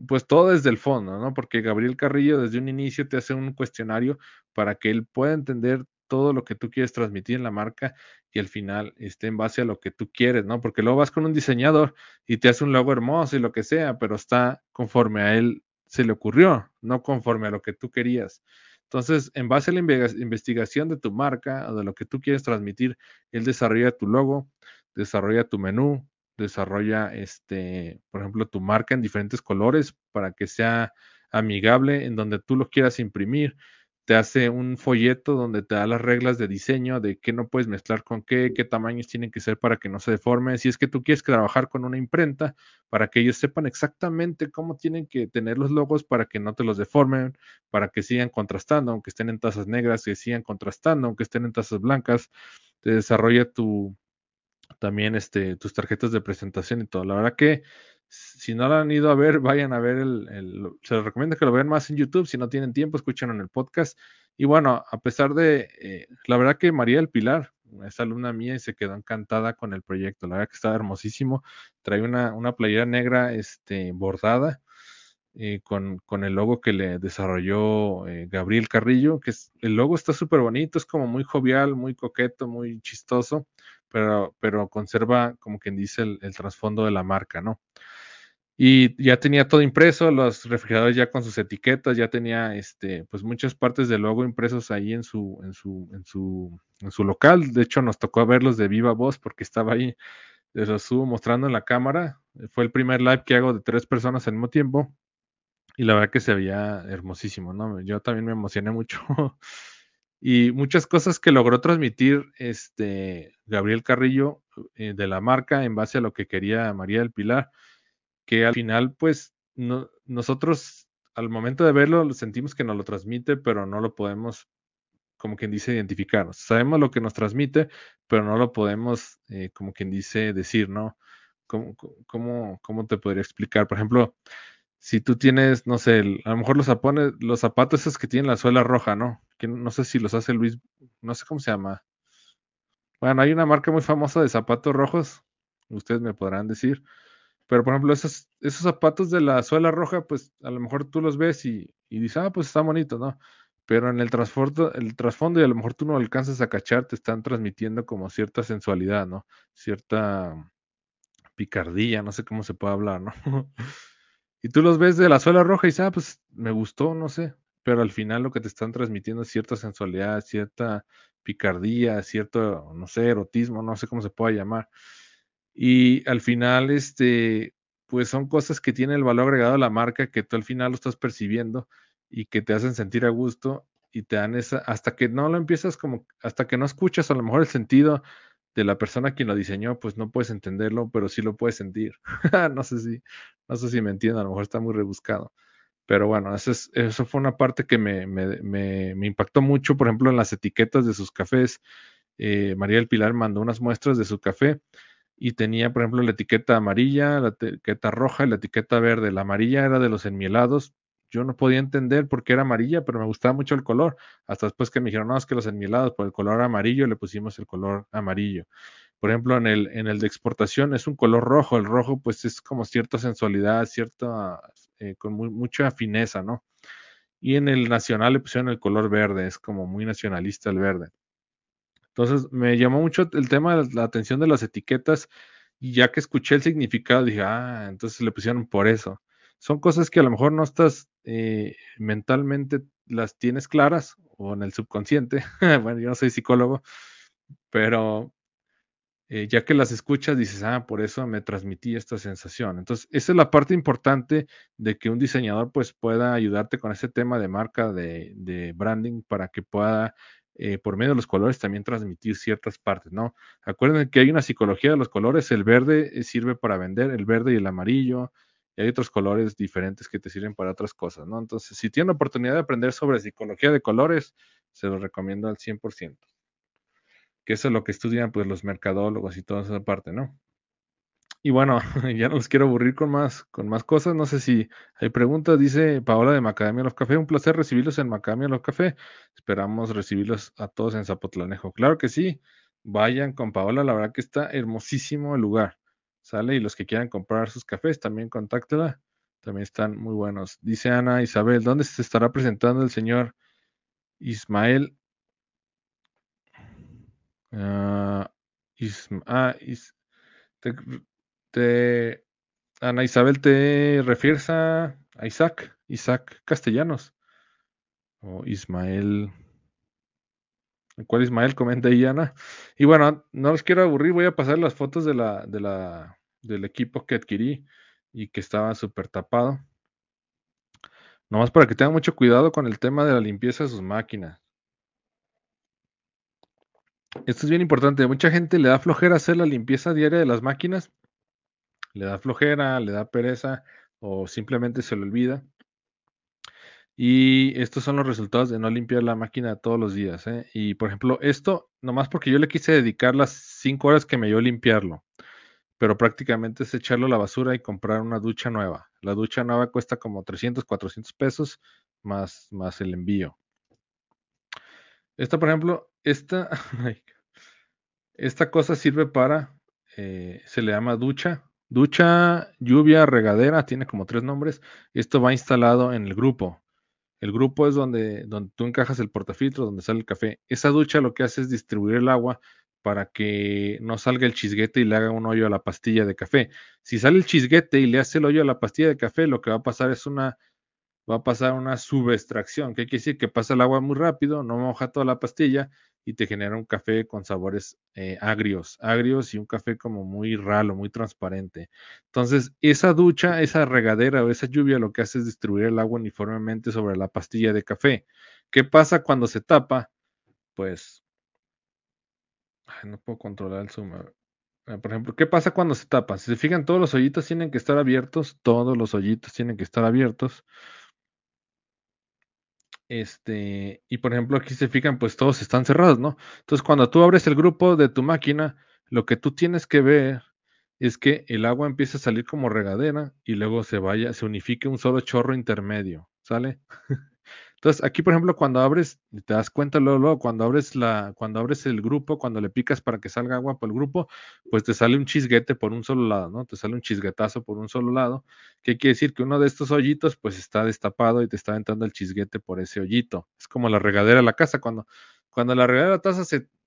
pues todo desde el fondo, ¿no? Porque Gabriel Carrillo desde un inicio te hace un cuestionario para que él pueda entender todo lo que tú quieres transmitir en la marca y al final esté en base a lo que tú quieres, ¿no? Porque luego vas con un diseñador y te hace un logo hermoso y lo que sea, pero está conforme a él se le ocurrió, no conforme a lo que tú querías. Entonces, en base a la investigación de tu marca o de lo que tú quieres transmitir, él desarrolla tu logo, desarrolla tu menú, desarrolla, este, por ejemplo, tu marca en diferentes colores para que sea amigable en donde tú lo quieras imprimir te hace un folleto donde te da las reglas de diseño de qué no puedes mezclar con qué, qué tamaños tienen que ser para que no se deforme. Si es que tú quieres trabajar con una imprenta, para que ellos sepan exactamente cómo tienen que tener los logos para que no te los deformen, para que sigan contrastando, aunque estén en tazas negras, que sigan contrastando, aunque estén en tazas blancas. Te desarrolla tu también este, tus tarjetas de presentación y todo. La verdad que si no lo han ido a ver, vayan a ver el, se les recomienda que lo vean más en YouTube, si no tienen tiempo, escúchenlo en el podcast. Y bueno, a pesar de, eh, la verdad que María del Pilar, es alumna mía y se quedó encantada con el proyecto, la verdad que está hermosísimo, trae una, una playera negra este, bordada. Eh, con, con, el logo que le desarrolló eh, Gabriel Carrillo, que es, el logo está súper bonito, es como muy jovial, muy coqueto, muy chistoso, pero, pero conserva, como quien dice, el trasfondo de la marca, ¿no? Y ya tenía todo impreso, los refrigeradores ya con sus etiquetas, ya tenía este, pues muchas partes del logo impresos ahí en su, en su, en su, en su local. De hecho, nos tocó verlos de viva voz porque estaba ahí, les los estuvo mostrando en la cámara. Fue el primer live que hago de tres personas al mismo tiempo. Y la verdad que se veía hermosísimo, ¿no? Yo también me emocioné mucho. y muchas cosas que logró transmitir este Gabriel Carrillo eh, de la marca en base a lo que quería María del Pilar que al final, pues, no, nosotros al momento de verlo sentimos que nos lo transmite, pero no lo podemos, como quien dice, identificar. Sabemos lo que nos transmite, pero no lo podemos, eh, como quien dice, decir, ¿no? ¿Cómo, cómo, cómo te podría explicar? Por ejemplo, si tú tienes, no sé, a lo mejor los, zapones, los zapatos esos que tienen la suela roja, ¿no? Que no sé si los hace Luis, no sé cómo se llama. Bueno, hay una marca muy famosa de zapatos rojos, ustedes me podrán decir pero por ejemplo, esos, esos zapatos de la suela roja, pues a lo mejor tú los ves y, dices, ah, pues está bonito, ¿no? Pero en el trasfondo, el trasfondo y a lo mejor tú no alcanzas a cachar, te están transmitiendo como cierta sensualidad, ¿no? Cierta picardía, no sé cómo se puede hablar, ¿no? y tú los ves de la suela roja y dices, ah, pues me gustó, no sé. Pero al final lo que te están transmitiendo es cierta sensualidad, cierta picardía, cierto, no sé, erotismo, no sé cómo se pueda llamar. Y al final, este, pues son cosas que tienen el valor agregado a la marca que tú al final lo estás percibiendo y que te hacen sentir a gusto y te dan esa, hasta que no lo empiezas como, hasta que no escuchas a lo mejor el sentido de la persona quien lo diseñó, pues no puedes entenderlo, pero sí lo puedes sentir. no sé si, no sé si me entiendo, a lo mejor está muy rebuscado. Pero bueno, eso, es, eso fue una parte que me, me, me, impactó mucho, por ejemplo, en las etiquetas de sus cafés. Eh, María del Pilar mandó unas muestras de su café y tenía, por ejemplo, la etiqueta amarilla, la etiqueta roja y la etiqueta verde. La amarilla era de los enmielados. Yo no podía entender por qué era amarilla, pero me gustaba mucho el color. Hasta después que me dijeron, no, es que los enmielados por el color amarillo le pusimos el color amarillo. Por ejemplo, en el, en el de exportación es un color rojo. El rojo, pues, es como cierta sensualidad, cierta, eh, con mucha fineza, ¿no? Y en el nacional le pusieron el color verde, es como muy nacionalista el verde. Entonces me llamó mucho el tema de la atención de las etiquetas y ya que escuché el significado dije, ah, entonces le pusieron por eso. Son cosas que a lo mejor no estás eh, mentalmente las tienes claras o en el subconsciente. bueno, yo no soy psicólogo, pero eh, ya que las escuchas dices, ah, por eso me transmití esta sensación. Entonces, esa es la parte importante de que un diseñador pues pueda ayudarte con ese tema de marca, de, de branding, para que pueda eh, por medio de los colores también transmitir ciertas partes, ¿no? Acuérdense que hay una psicología de los colores, el verde eh, sirve para vender, el verde y el amarillo, y hay otros colores diferentes que te sirven para otras cosas, ¿no? Entonces, si tienen la oportunidad de aprender sobre psicología de colores, se los recomiendo al 100%. Que eso es lo que estudian pues los mercadólogos y toda esa parte, ¿no? Y bueno, ya no los quiero aburrir con más, con más cosas. No sé si hay preguntas. Dice Paola de Macadamia Los Café. Un placer recibirlos en Macadamia Los Café. Esperamos recibirlos a todos en Zapotlanejo. Claro que sí. Vayan con Paola. La verdad que está hermosísimo el lugar. Sale y los que quieran comprar sus cafés también contáctela. También están muy buenos. Dice Ana Isabel, ¿dónde se estará presentando el señor Ismael? Uh, ah, te, Ana Isabel, ¿te refieres a, Isaac? Isaac Castellanos. O Ismael. ¿Cuál Ismael? Comenta ahí, Ana. Y bueno, no los quiero aburrir, voy a pasar las fotos del equipo que adquirí y que estaba súper tapado. Nomás para que tengan mucho cuidado con el tema de la limpieza de sus máquinas. Esto es bien importante. Mucha gente le da flojera hacer la limpieza diaria de las máquinas le da flojera, le da pereza o simplemente se le olvida. Y estos son los resultados de no limpiar la máquina todos los días. ¿eh? Y por ejemplo, esto, nomás porque yo le quise dedicar las 5 horas que me dio limpiarlo, pero prácticamente es echarlo a la basura y comprar una ducha nueva. La ducha nueva cuesta como 300, 400 pesos más, más el envío. Esta, por ejemplo, esta, esta cosa sirve para, eh, se le llama ducha Ducha, lluvia, regadera, tiene como tres nombres. Esto va instalado en el grupo. El grupo es donde, donde tú encajas el portafiltro, donde sale el café. Esa ducha lo que hace es distribuir el agua para que no salga el chisguete y le haga un hoyo a la pastilla de café. Si sale el chisguete y le hace el hoyo a la pastilla de café, lo que va a pasar es una va a pasar una subextracción, que quiere decir que pasa el agua muy rápido, no moja toda la pastilla y te genera un café con sabores eh, agrios, agrios y un café como muy ralo, muy transparente. Entonces, esa ducha, esa regadera o esa lluvia lo que hace es distribuir el agua uniformemente sobre la pastilla de café. ¿Qué pasa cuando se tapa? Pues, no puedo controlar el zoom. Por ejemplo, ¿qué pasa cuando se tapa? Si se fijan, todos los hoyitos tienen que estar abiertos, todos los hoyitos tienen que estar abiertos. Este, y por ejemplo, aquí se fijan, pues todos están cerrados, ¿no? Entonces, cuando tú abres el grupo de tu máquina, lo que tú tienes que ver es que el agua empieza a salir como regadera y luego se vaya, se unifique un solo chorro intermedio, ¿sale? Entonces, aquí, por ejemplo, cuando abres, te das cuenta luego, cuando abres la, cuando abres el grupo, cuando le picas para que salga agua por el grupo, pues te sale un chisguete por un solo lado, ¿no? Te sale un chisguetazo por un solo lado, que quiere decir que uno de estos hoyitos, pues está destapado y te está entrando el chisguete por ese hoyito. Es como la regadera de la casa, cuando, cuando la regadera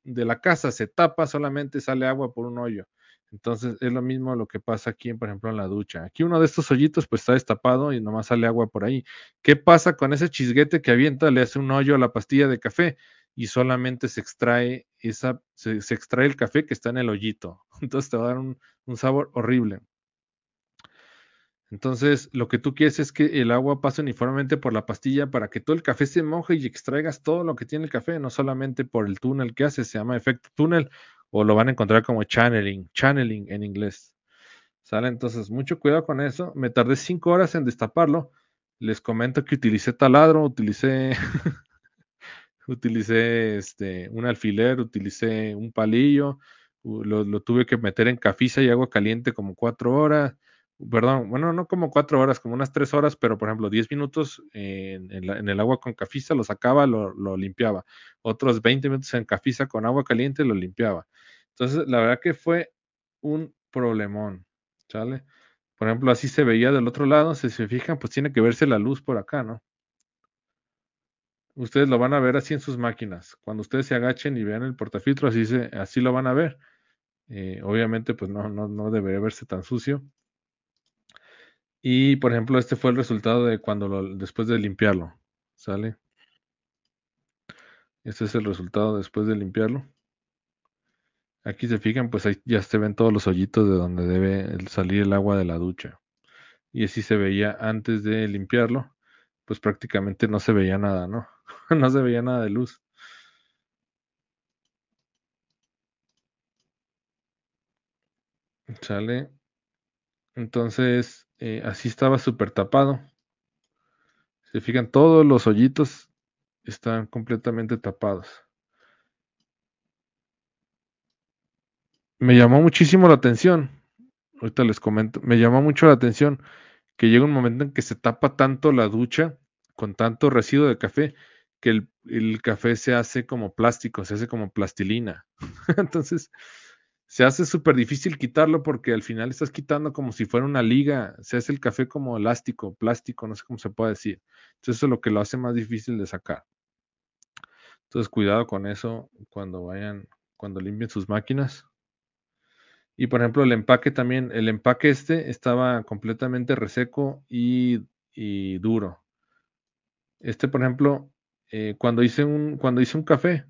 de la casa se tapa, solamente sale agua por un hoyo. Entonces es lo mismo lo que pasa aquí, por ejemplo, en la ducha. Aquí uno de estos hoyitos pues está destapado y nomás sale agua por ahí. ¿Qué pasa con ese chisguete que avienta? Le hace un hoyo a la pastilla de café y solamente se extrae esa, se, extrae el café que está en el hoyito. Entonces te va a dar un, un sabor horrible. Entonces, lo que tú quieres es que el agua pase uniformemente por la pastilla para que todo el café se moje y extraigas todo lo que tiene el café, no solamente por el túnel que hace, se llama efecto túnel o lo van a encontrar como channeling, channeling en inglés. ¿Sale? Entonces, mucho cuidado con eso. Me tardé cinco horas en destaparlo. Les comento que utilicé taladro, utilicé, utilicé este, un alfiler, utilicé un palillo, lo, tuve que meter en cafiza y agua caliente como cuatro horas. Perdón, bueno, no como cuatro horas, como unas tres horas, pero por ejemplo, diez minutos en, en, el agua con cafiza lo sacaba, lo, lo limpiaba. Otros 20 minutos en cafiza con agua caliente lo limpiaba. Entonces, la verdad que fue un problemón, ¿sale? Por ejemplo, así se veía del otro lado, si se fijan, pues tiene que verse la luz por acá, ¿no? Ustedes lo van a ver así en sus máquinas. Cuando ustedes se agachen y vean el portafiltro, así, se, así lo van a ver. Eh, obviamente, pues no, no, no debería verse tan sucio. Y, por ejemplo, este fue el resultado de cuando después de limpiarlo, ¿sale? Este es el resultado después de limpiarlo. Aquí se fijan, pues ahí ya se ven todos los hoyitos de donde debe salir el agua de la ducha. Y así se veía antes de limpiarlo, pues prácticamente no se veía nada, ¿no? no se veía nada de luz. Sale. Entonces, eh, así estaba súper tapado. Se fijan, todos los hoyitos están completamente tapados. Me llamó muchísimo la atención, ahorita les comento, me llamó mucho la atención que llega un momento en que se tapa tanto la ducha con tanto residuo de café que el, café se hace como plástico, se hace como plastilina. Entonces, se hace súper difícil quitarlo porque al final estás quitando como si fuera una liga, se hace el café como elástico, plástico, no sé cómo se puede decir. Entonces, eso es lo que lo hace más difícil de sacar. Entonces, cuidado con eso cuando vayan, cuando limpien sus máquinas. Y por ejemplo, el empaque también, el empaque este estaba completamente reseco y, duro. Este, por ejemplo, eh, cuando, hice un, cuando hice un café,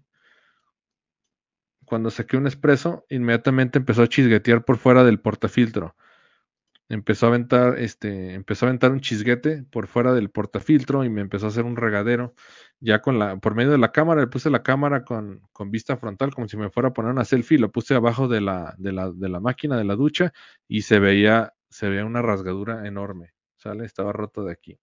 cuando saqué un espresso, inmediatamente empezó a chisguetear por fuera del portafiltro empezó a aventar, este, empezó a aventar un chisguete por fuera del portafiltro y me empezó a hacer un regadero. Ya con la, por medio de la cámara, le puse la cámara con, con vista frontal, como si me fuera a poner una selfie, lo puse abajo de la, de la, de la máquina de la ducha y se veía, se veía una rasgadura enorme. ¿Sale? Estaba roto de aquí.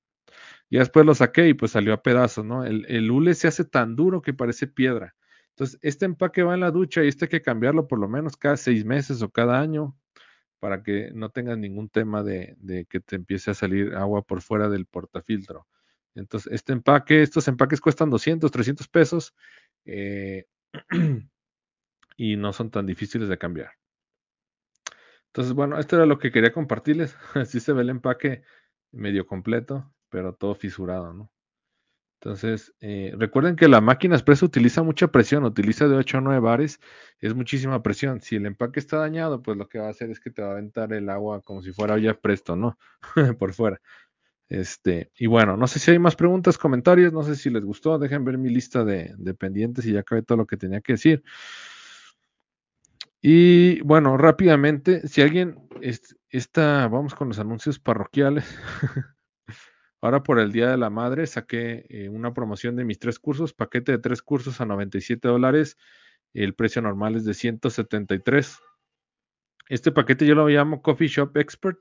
Y después lo saqué y pues salió a pedazos, ¿no? El, el hule se hace tan duro que parece piedra. Entonces, este empaque va en la ducha y este hay que cambiarlo por lo menos cada seis meses o cada año para que no tengas ningún tema de, que te empiece a salir agua por fuera del portafiltro. Entonces, este empaque, estos empaques cuestan 200, 300 pesos eh, y no son tan difíciles de cambiar. Entonces, bueno, esto era lo que quería compartirles. Así se ve el empaque medio completo, pero todo fisurado, ¿no? Entonces, eh, recuerden que la máquina expresa utiliza mucha presión, utiliza de 8 a 9 bares, es muchísima presión. Si el empaque está dañado, pues lo que va a hacer es que te va a aventar el agua como si fuera olla presto, ¿no? Por fuera. Este, y bueno, no sé si hay más preguntas, comentarios, no sé si les gustó, dejen ver mi lista de, pendientes y ya acabé todo lo que tenía que decir. Y bueno, rápidamente, si alguien está, vamos con los anuncios parroquiales. Ahora por el Día de la Madre saqué eh, una promoción de mis tres cursos, paquete de tres cursos a 97 dólares. El precio normal es de 173. Este paquete yo lo llamo Coffee Shop Expert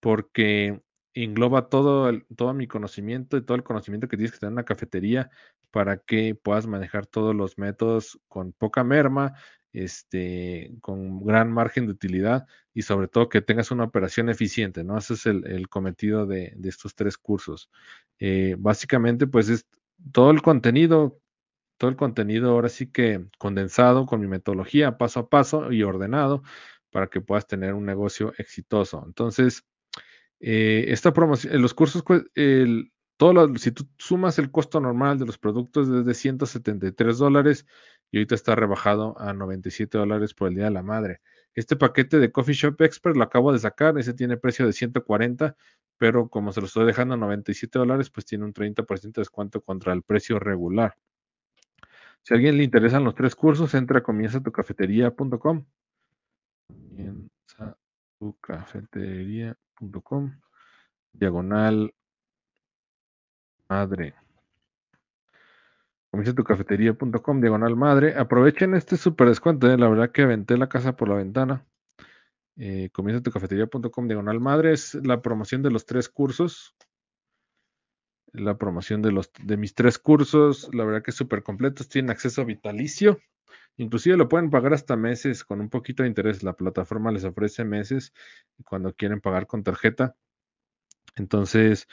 porque engloba todo, todo mi conocimiento y todo el conocimiento que tienes que tener en una cafetería para que puedas manejar todos los métodos con poca merma, este, con gran margen de utilidad y sobre todo que tengas una operación eficiente, ¿no? Ese es el, cometido de, estos tres cursos. Eh, básicamente, pues es todo el contenido, todo el contenido ahora sí que condensado con mi metodología paso a paso y ordenado para que puedas tener un negocio exitoso. Entonces, eh, esta promoción, los cursos, el, todo si tú sumas el costo normal de los productos desde 173 dólares y ahorita está rebajado a 97 dólares por el Día de la Madre. Este paquete de Coffee Shop Expert lo acabo de sacar, ese tiene precio de 140, pero como se lo estoy dejando a 97 dólares, pues tiene un 30% de descuento contra el precio regular. Si a alguien le interesan los tres cursos, entra a comienzatucafetería.com. Comienza tucafetería.com diagonal madre. Comienza tu cafetería.com, diagonal madre. Aprovechen este super descuento, eh, la verdad que aventé la casa por la ventana. Eh, comienza tu cafetería.com, diagonal madre. Es la promoción de los tres cursos. La promoción de, los, de mis tres cursos. La verdad que es súper completos. Tienen acceso vitalicio. Inclusive lo pueden pagar hasta meses con un poquito de interés. La plataforma les ofrece meses cuando quieren pagar con tarjeta. Entonces,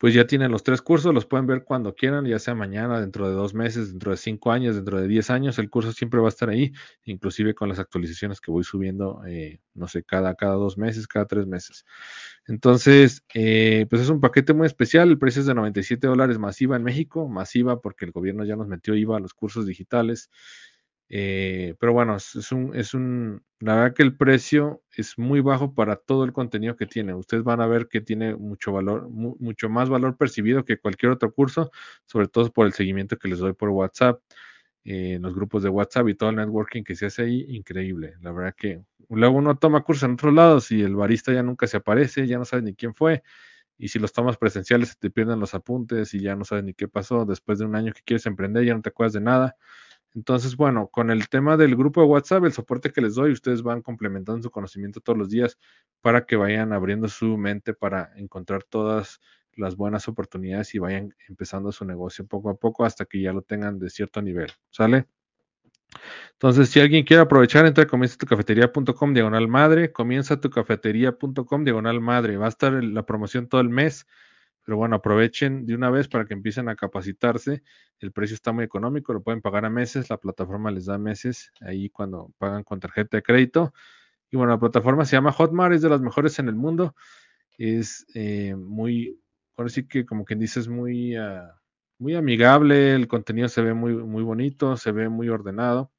pues ya tienen los tres cursos, los pueden ver cuando quieran, ya sea mañana, dentro de dos meses, dentro de cinco años, dentro de diez años, el curso siempre va a estar ahí, inclusive con las actualizaciones que voy subiendo, eh, no sé, cada, cada dos meses, cada tres meses. Entonces, eh, pues es un paquete muy especial, el precio es de 97 dólares masiva en México, masiva porque el gobierno ya nos metió IVA a los cursos digitales. Eh, pero bueno, es un, es un, la verdad que el precio es muy bajo para todo el contenido que tiene. Ustedes van a ver que tiene mucho valor, mucho más valor percibido que cualquier otro curso, sobre todo por el seguimiento que les doy por WhatsApp, eh, los grupos de WhatsApp y todo el networking que se hace ahí, increíble. La verdad que luego uno toma cursos en otros lados y el barista ya nunca se aparece, ya no sabes ni quién fue. Y si los tomas presenciales, se te pierden los apuntes y ya no sabes ni qué pasó. Después de un año que quieres emprender, ya no te acuerdas de nada. Entonces, bueno, con el tema del grupo de WhatsApp, el soporte que les doy, ustedes van complementando su conocimiento todos los días para que vayan abriendo su mente para encontrar todas las buenas oportunidades y vayan empezando su negocio poco a poco hasta que ya lo tengan de cierto nivel. ¿Sale? Entonces, si alguien quiere aprovechar, entra a comienzatucafetería.com diagonal madre, comienza tucafetería.com diagonal madre. Va a estar la promoción todo el mes pero bueno, aprovechen de una vez para que empiecen a capacitarse. El precio está muy económico, lo pueden pagar a meses, la plataforma les da meses ahí cuando pagan con tarjeta de crédito. Y bueno, la plataforma se llama Hotmart, es de las mejores en el mundo. Es eh, muy, ahora sí que como quien dice, es muy, ah, muy amigable, el contenido se ve muy, muy bonito, se ve muy ordenado.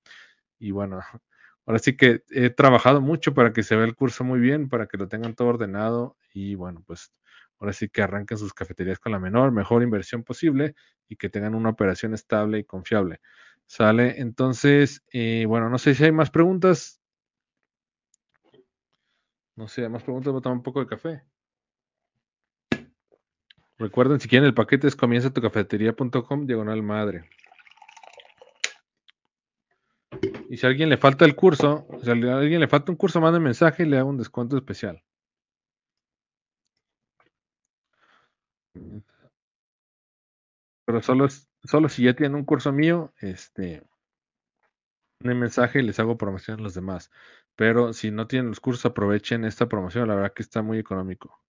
Y bueno, ahora sí que he trabajado mucho para que se vea el curso muy bien, para que lo tengan todo ordenado. Y bueno, pues ahora sí que arranquen sus cafeterías con la menor, mejor inversión posible y que tengan una operación estable y confiable. ¿Sale? Entonces, eh, bueno, no sé si hay más preguntas. No sé, más preguntas, voy a tomar un poco de café. Recuerden, si quieren el paquete es comienza tu cafetería.com diagonal madre. Y si a alguien le falta el curso, si a alguien le falta un curso, mande mensaje y le hago un descuento especial. Pero solo, solo si ya tienen un curso mío, este, un mensaje y les hago promoción a los demás. Pero si no tienen los cursos, aprovechen esta promoción. La verdad que está muy económico.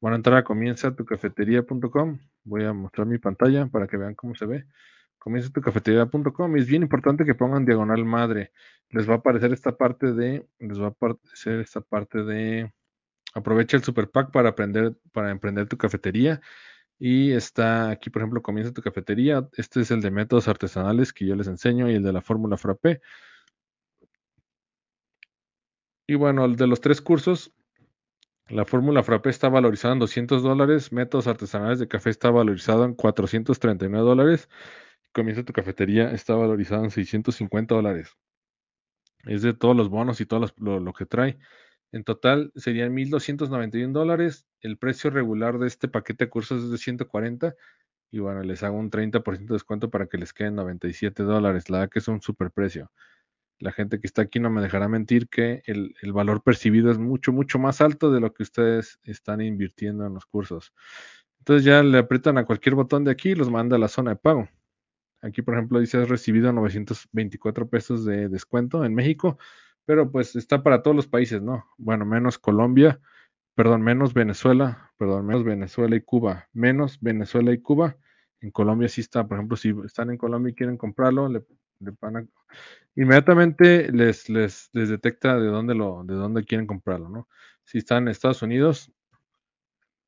Bueno, entrar a comienza tu cafetería.com. Voy a mostrar mi pantalla para que vean cómo se ve. Comienza tu es bien importante que pongan diagonal madre. Les va a aparecer esta parte de, les va a aparecer esta parte de Aprovecha el Super Pack para aprender, para emprender tu cafetería. Y está aquí, por ejemplo, comienza tu cafetería. Este es el de métodos artesanales que yo les enseño y el de la fórmula frappé. Y bueno, el de los tres cursos, la fórmula frappé está valorizada en 200 dólares, métodos artesanales de café está valorizado en 439 dólares, comienza tu cafetería está valorizado en 650 dólares. Es de todos los bonos y todo lo, que trae. En total serían 1.291 dólares. El precio regular de este paquete de cursos es de 140. Y bueno, les hago un 30% de descuento para que les queden 97 dólares. La verdad que es un super precio. La gente que está aquí no me dejará mentir que el, valor percibido es mucho, mucho más alto de lo que ustedes están invirtiendo en los cursos. Entonces ya le aprietan a cualquier botón de aquí y los manda a la zona de pago. Aquí, por ejemplo, dice has recibido 924 pesos de descuento en México, pero pues está para todos los países, ¿no? Bueno, menos Colombia, perdón, menos Venezuela, perdón, menos Venezuela y Cuba, menos Venezuela y Cuba. En Colombia sí está, por ejemplo, si están en Colombia y quieren comprarlo, le, van a, inmediatamente les, les, les, detecta de dónde lo, de dónde quieren comprarlo, ¿no? Si están en Estados Unidos,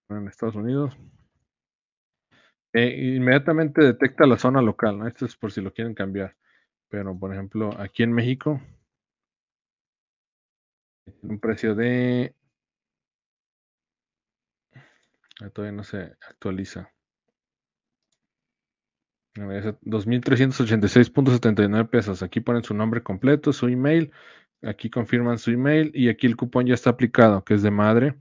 en Estados Unidos, eh, inmediatamente detecta la zona local, ¿no? Esto es por si lo quieren cambiar. Pero, por ejemplo, aquí en México, un precio de... Ah, todavía no se actualiza. 2.386.79 pesos. Aquí ponen su nombre completo, su email. Aquí confirman su email y aquí el cupón ya está aplicado, que es de madre.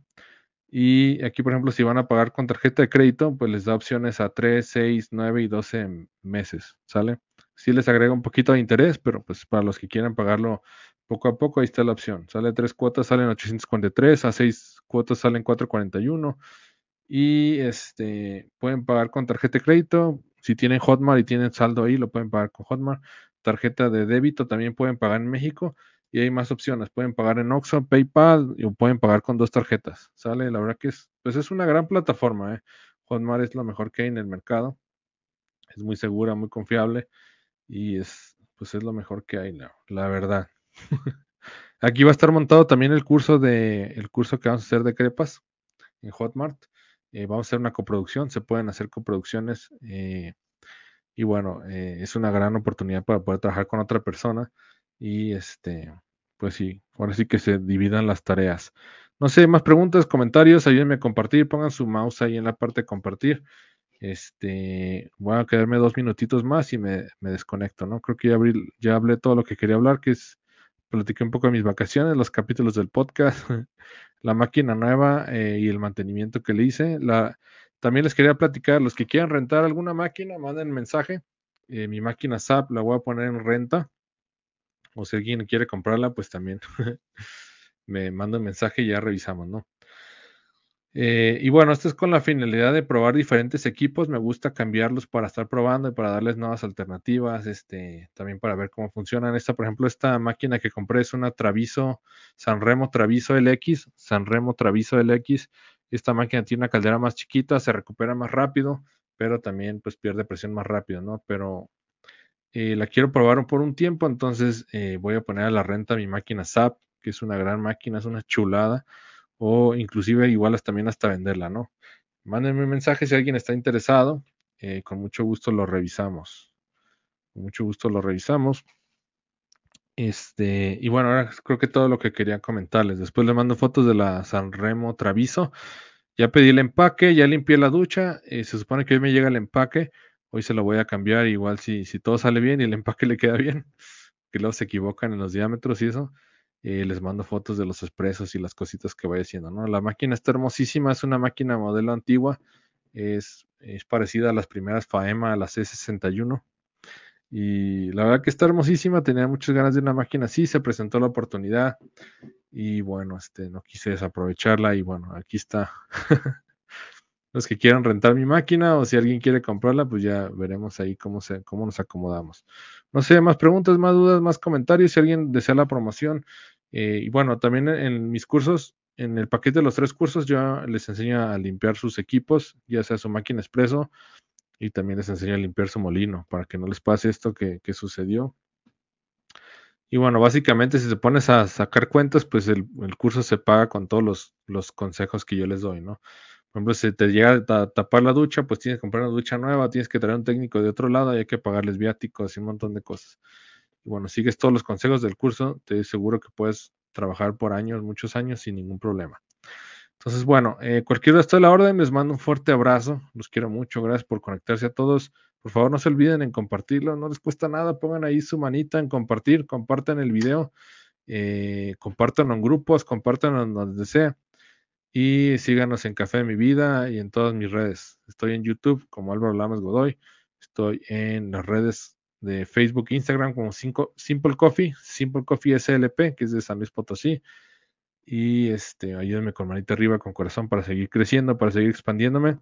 Y aquí, por ejemplo, si van a pagar con tarjeta de crédito, pues les da opciones a 3, 6, 9 y 12 meses, ¿sale? Sí les agrega un poquito de interés, pero pues para los que quieran pagarlo poco a poco, ahí está la opción. Sale tres cuotas, salen 843, a seis cuotas salen 441. Y este pueden pagar con tarjeta de crédito. Si tienen Hotmart y tienen saldo ahí, lo pueden pagar con Hotmart. Tarjeta de débito también pueden pagar en México y hay más opciones. Pueden pagar en Oxxo, PayPal o pueden pagar con dos tarjetas. Sale, la verdad que es, pues es una gran plataforma. ¿eh? Hotmart es lo mejor que hay en el mercado. Es muy segura, muy confiable y es, pues es lo mejor que hay, la, verdad. Aquí va a estar montado también el curso de, el curso que vamos a hacer de crepas en Hotmart. Eh, vamos a hacer una coproducción, se pueden hacer coproducciones eh, y bueno, eh, es una gran oportunidad para poder trabajar con otra persona y este, pues sí, ahora sí que se dividan las tareas. No sé, más preguntas, comentarios, ayúdenme a compartir, pongan su mouse ahí en la parte de compartir. Este, voy a quedarme dos minutitos más y me, desconecto, ¿no? Creo que ya, ya hablé todo lo que quería hablar, que es, platiqué un poco de mis vacaciones, los capítulos del podcast, la máquina nueva eh, y el mantenimiento que le hice. La, también les quería platicar, los que quieran rentar alguna máquina, manden mensaje. Eh, mi máquina SAP la voy a poner en renta o si alguien quiere comprarla, pues también me manda un mensaje y ya revisamos, ¿no? Eh, y bueno, esto es con la finalidad de probar diferentes equipos. Me gusta cambiarlos para estar probando y para darles nuevas alternativas, este, también para ver cómo funcionan. Esta, por ejemplo, esta máquina que compré es una Traviso, Sanremo Traviso LX, Sanremo Traviso LX. Esta máquina tiene una caldera más chiquita, se recupera más rápido, pero también pues pierde presión más rápido, ¿no? Pero eh, la quiero probar por un tiempo, entonces eh, voy a poner a la renta mi máquina SAP, que es una gran máquina, es una chulada, o inclusive igual también hasta venderla, ¿no? Mándenme un mensaje si alguien está interesado, eh, con mucho gusto lo revisamos. Con mucho gusto lo revisamos. Este, y bueno, ahora creo que todo lo que quería comentarles. Después le mando fotos de la San Remo Traviso. Ya pedí el empaque, ya limpié la ducha. se supone que hoy me llega el empaque. Hoy se lo voy a cambiar igual si, si todo sale bien y el empaque le queda bien, que luego se equivocan en los diámetros y eso. Eh, les mando fotos de los expresos y las cositas que vaya haciendo, ¿no? La máquina está hermosísima, es una máquina modelo antigua, es, es parecida a las primeras FAEMA, a las C61. Y la verdad que está hermosísima, tenía muchas ganas de una máquina así, se presentó la oportunidad y bueno, este, no quise desaprovecharla y bueno, aquí está. los que quieran rentar mi máquina o si alguien quiere comprarla, pues ya veremos ahí cómo, se, cómo nos acomodamos. No sé, más preguntas, más dudas, más comentarios, si alguien desea la promoción. Eh, y bueno, también en, mis cursos, en el paquete de los tres cursos, yo les enseño a limpiar sus equipos, ya sea su máquina expreso, y también les enseño a limpiar su molino, para que no les pase esto que, sucedió. Y bueno, básicamente si se pones a sacar cuentas, pues el, curso se paga con todos los, los consejos que yo les doy, ¿no? Por ejemplo, si te llega a tapar la ducha, pues tienes que comprar una ducha nueva, tienes que traer un técnico de otro lado y hay que pagarles viáticos y un montón de cosas. Y bueno, sigues todos los consejos del curso, te aseguro que puedes trabajar por años, muchos años sin ningún problema. Entonces, bueno, eh, cualquier resto de la orden, les mando un fuerte abrazo, los quiero mucho, gracias por conectarse a todos. Por favor, no se olviden en compartirlo, no les cuesta nada, pongan ahí su manita en compartir, compartan el video, eh, compartan en grupos, compartan en donde sea. Y síganos en Café de mi Vida y en todas mis redes. Estoy en YouTube como Álvaro Lamas Godoy. Estoy en las redes de Facebook Instagram como Simple Coffee, Simple Coffee SLP, que es de San Luis Potosí. Y este, ayúdenme con manita arriba, con corazón, para seguir creciendo, para seguir expandiéndome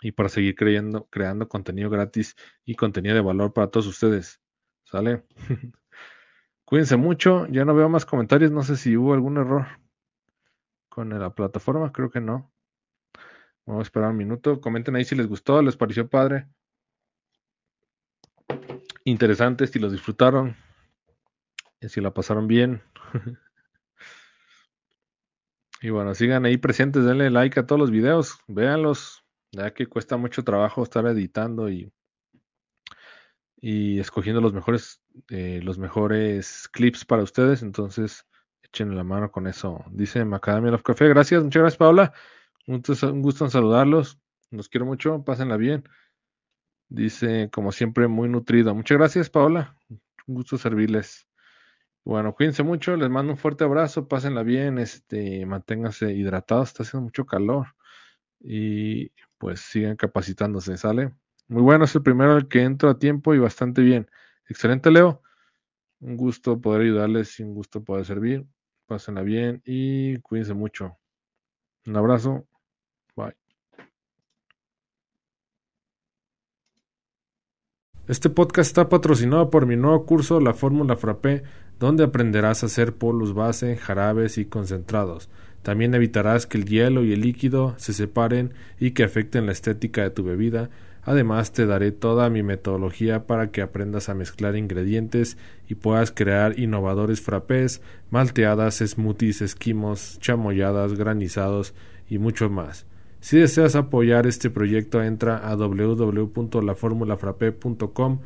y para seguir creyendo, creando contenido gratis y contenido de valor para todos ustedes. ¿Sale? Cuídense mucho. Ya no veo más comentarios. No sé si hubo algún error con la plataforma, creo que no. Vamos a esperar un minuto. Comenten ahí si les gustó, les pareció padre. Interesante, si los disfrutaron. Si la pasaron bien. y bueno, sigan ahí presentes, denle like a todos los videos, véanlos, ya que cuesta mucho trabajo estar editando y, y escogiendo los mejores, eh, los mejores clips para ustedes. Entonces, echen la mano con eso. Dice Macadamia of Café. Gracias, muchas gracias, Paola. Un gusto en saludarlos. Los quiero mucho. Pásenla bien. Dice, como siempre, muy nutrido. Muchas gracias, Paola. Un gusto servirles. Bueno, cuídense mucho. Les mando un fuerte abrazo. Pásenla bien. Este, manténganse hidratados. Está haciendo mucho calor. Y pues sigan capacitándose. ¿Sale? Muy bueno. Es el primero el que entro a tiempo y bastante bien. Excelente, Leo. Un gusto poder ayudarles y un gusto poder servir. Pásenla bien y cuídense mucho. Un abrazo. Este podcast está patrocinado por mi nuevo curso La Fórmula Frappé, donde aprenderás a hacer polos base, jarabes y concentrados. También evitarás que el hielo y el líquido se separen y que afecten la estética de tu bebida Además, te daré toda mi metodología para que aprendas a mezclar ingredientes y puedas crear innovadores frappés, malteadas, smoothies, esquimos, chamoyadas, granizados y mucho más. Si deseas apoyar este proyecto, entra a www.laformulafrappé.com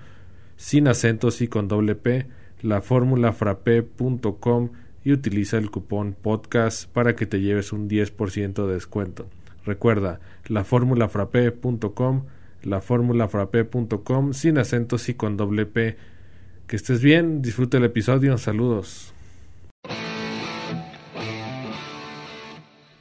sin acentos y con doble P, laformulafrappé.com y utiliza el cupón podcast para que te lleves un 10% de descuento. Recuerda, laformulafrappé.com laformulafrappé.com sin acentos y con doble P. Que estés bien, disfrute el episodio, saludos.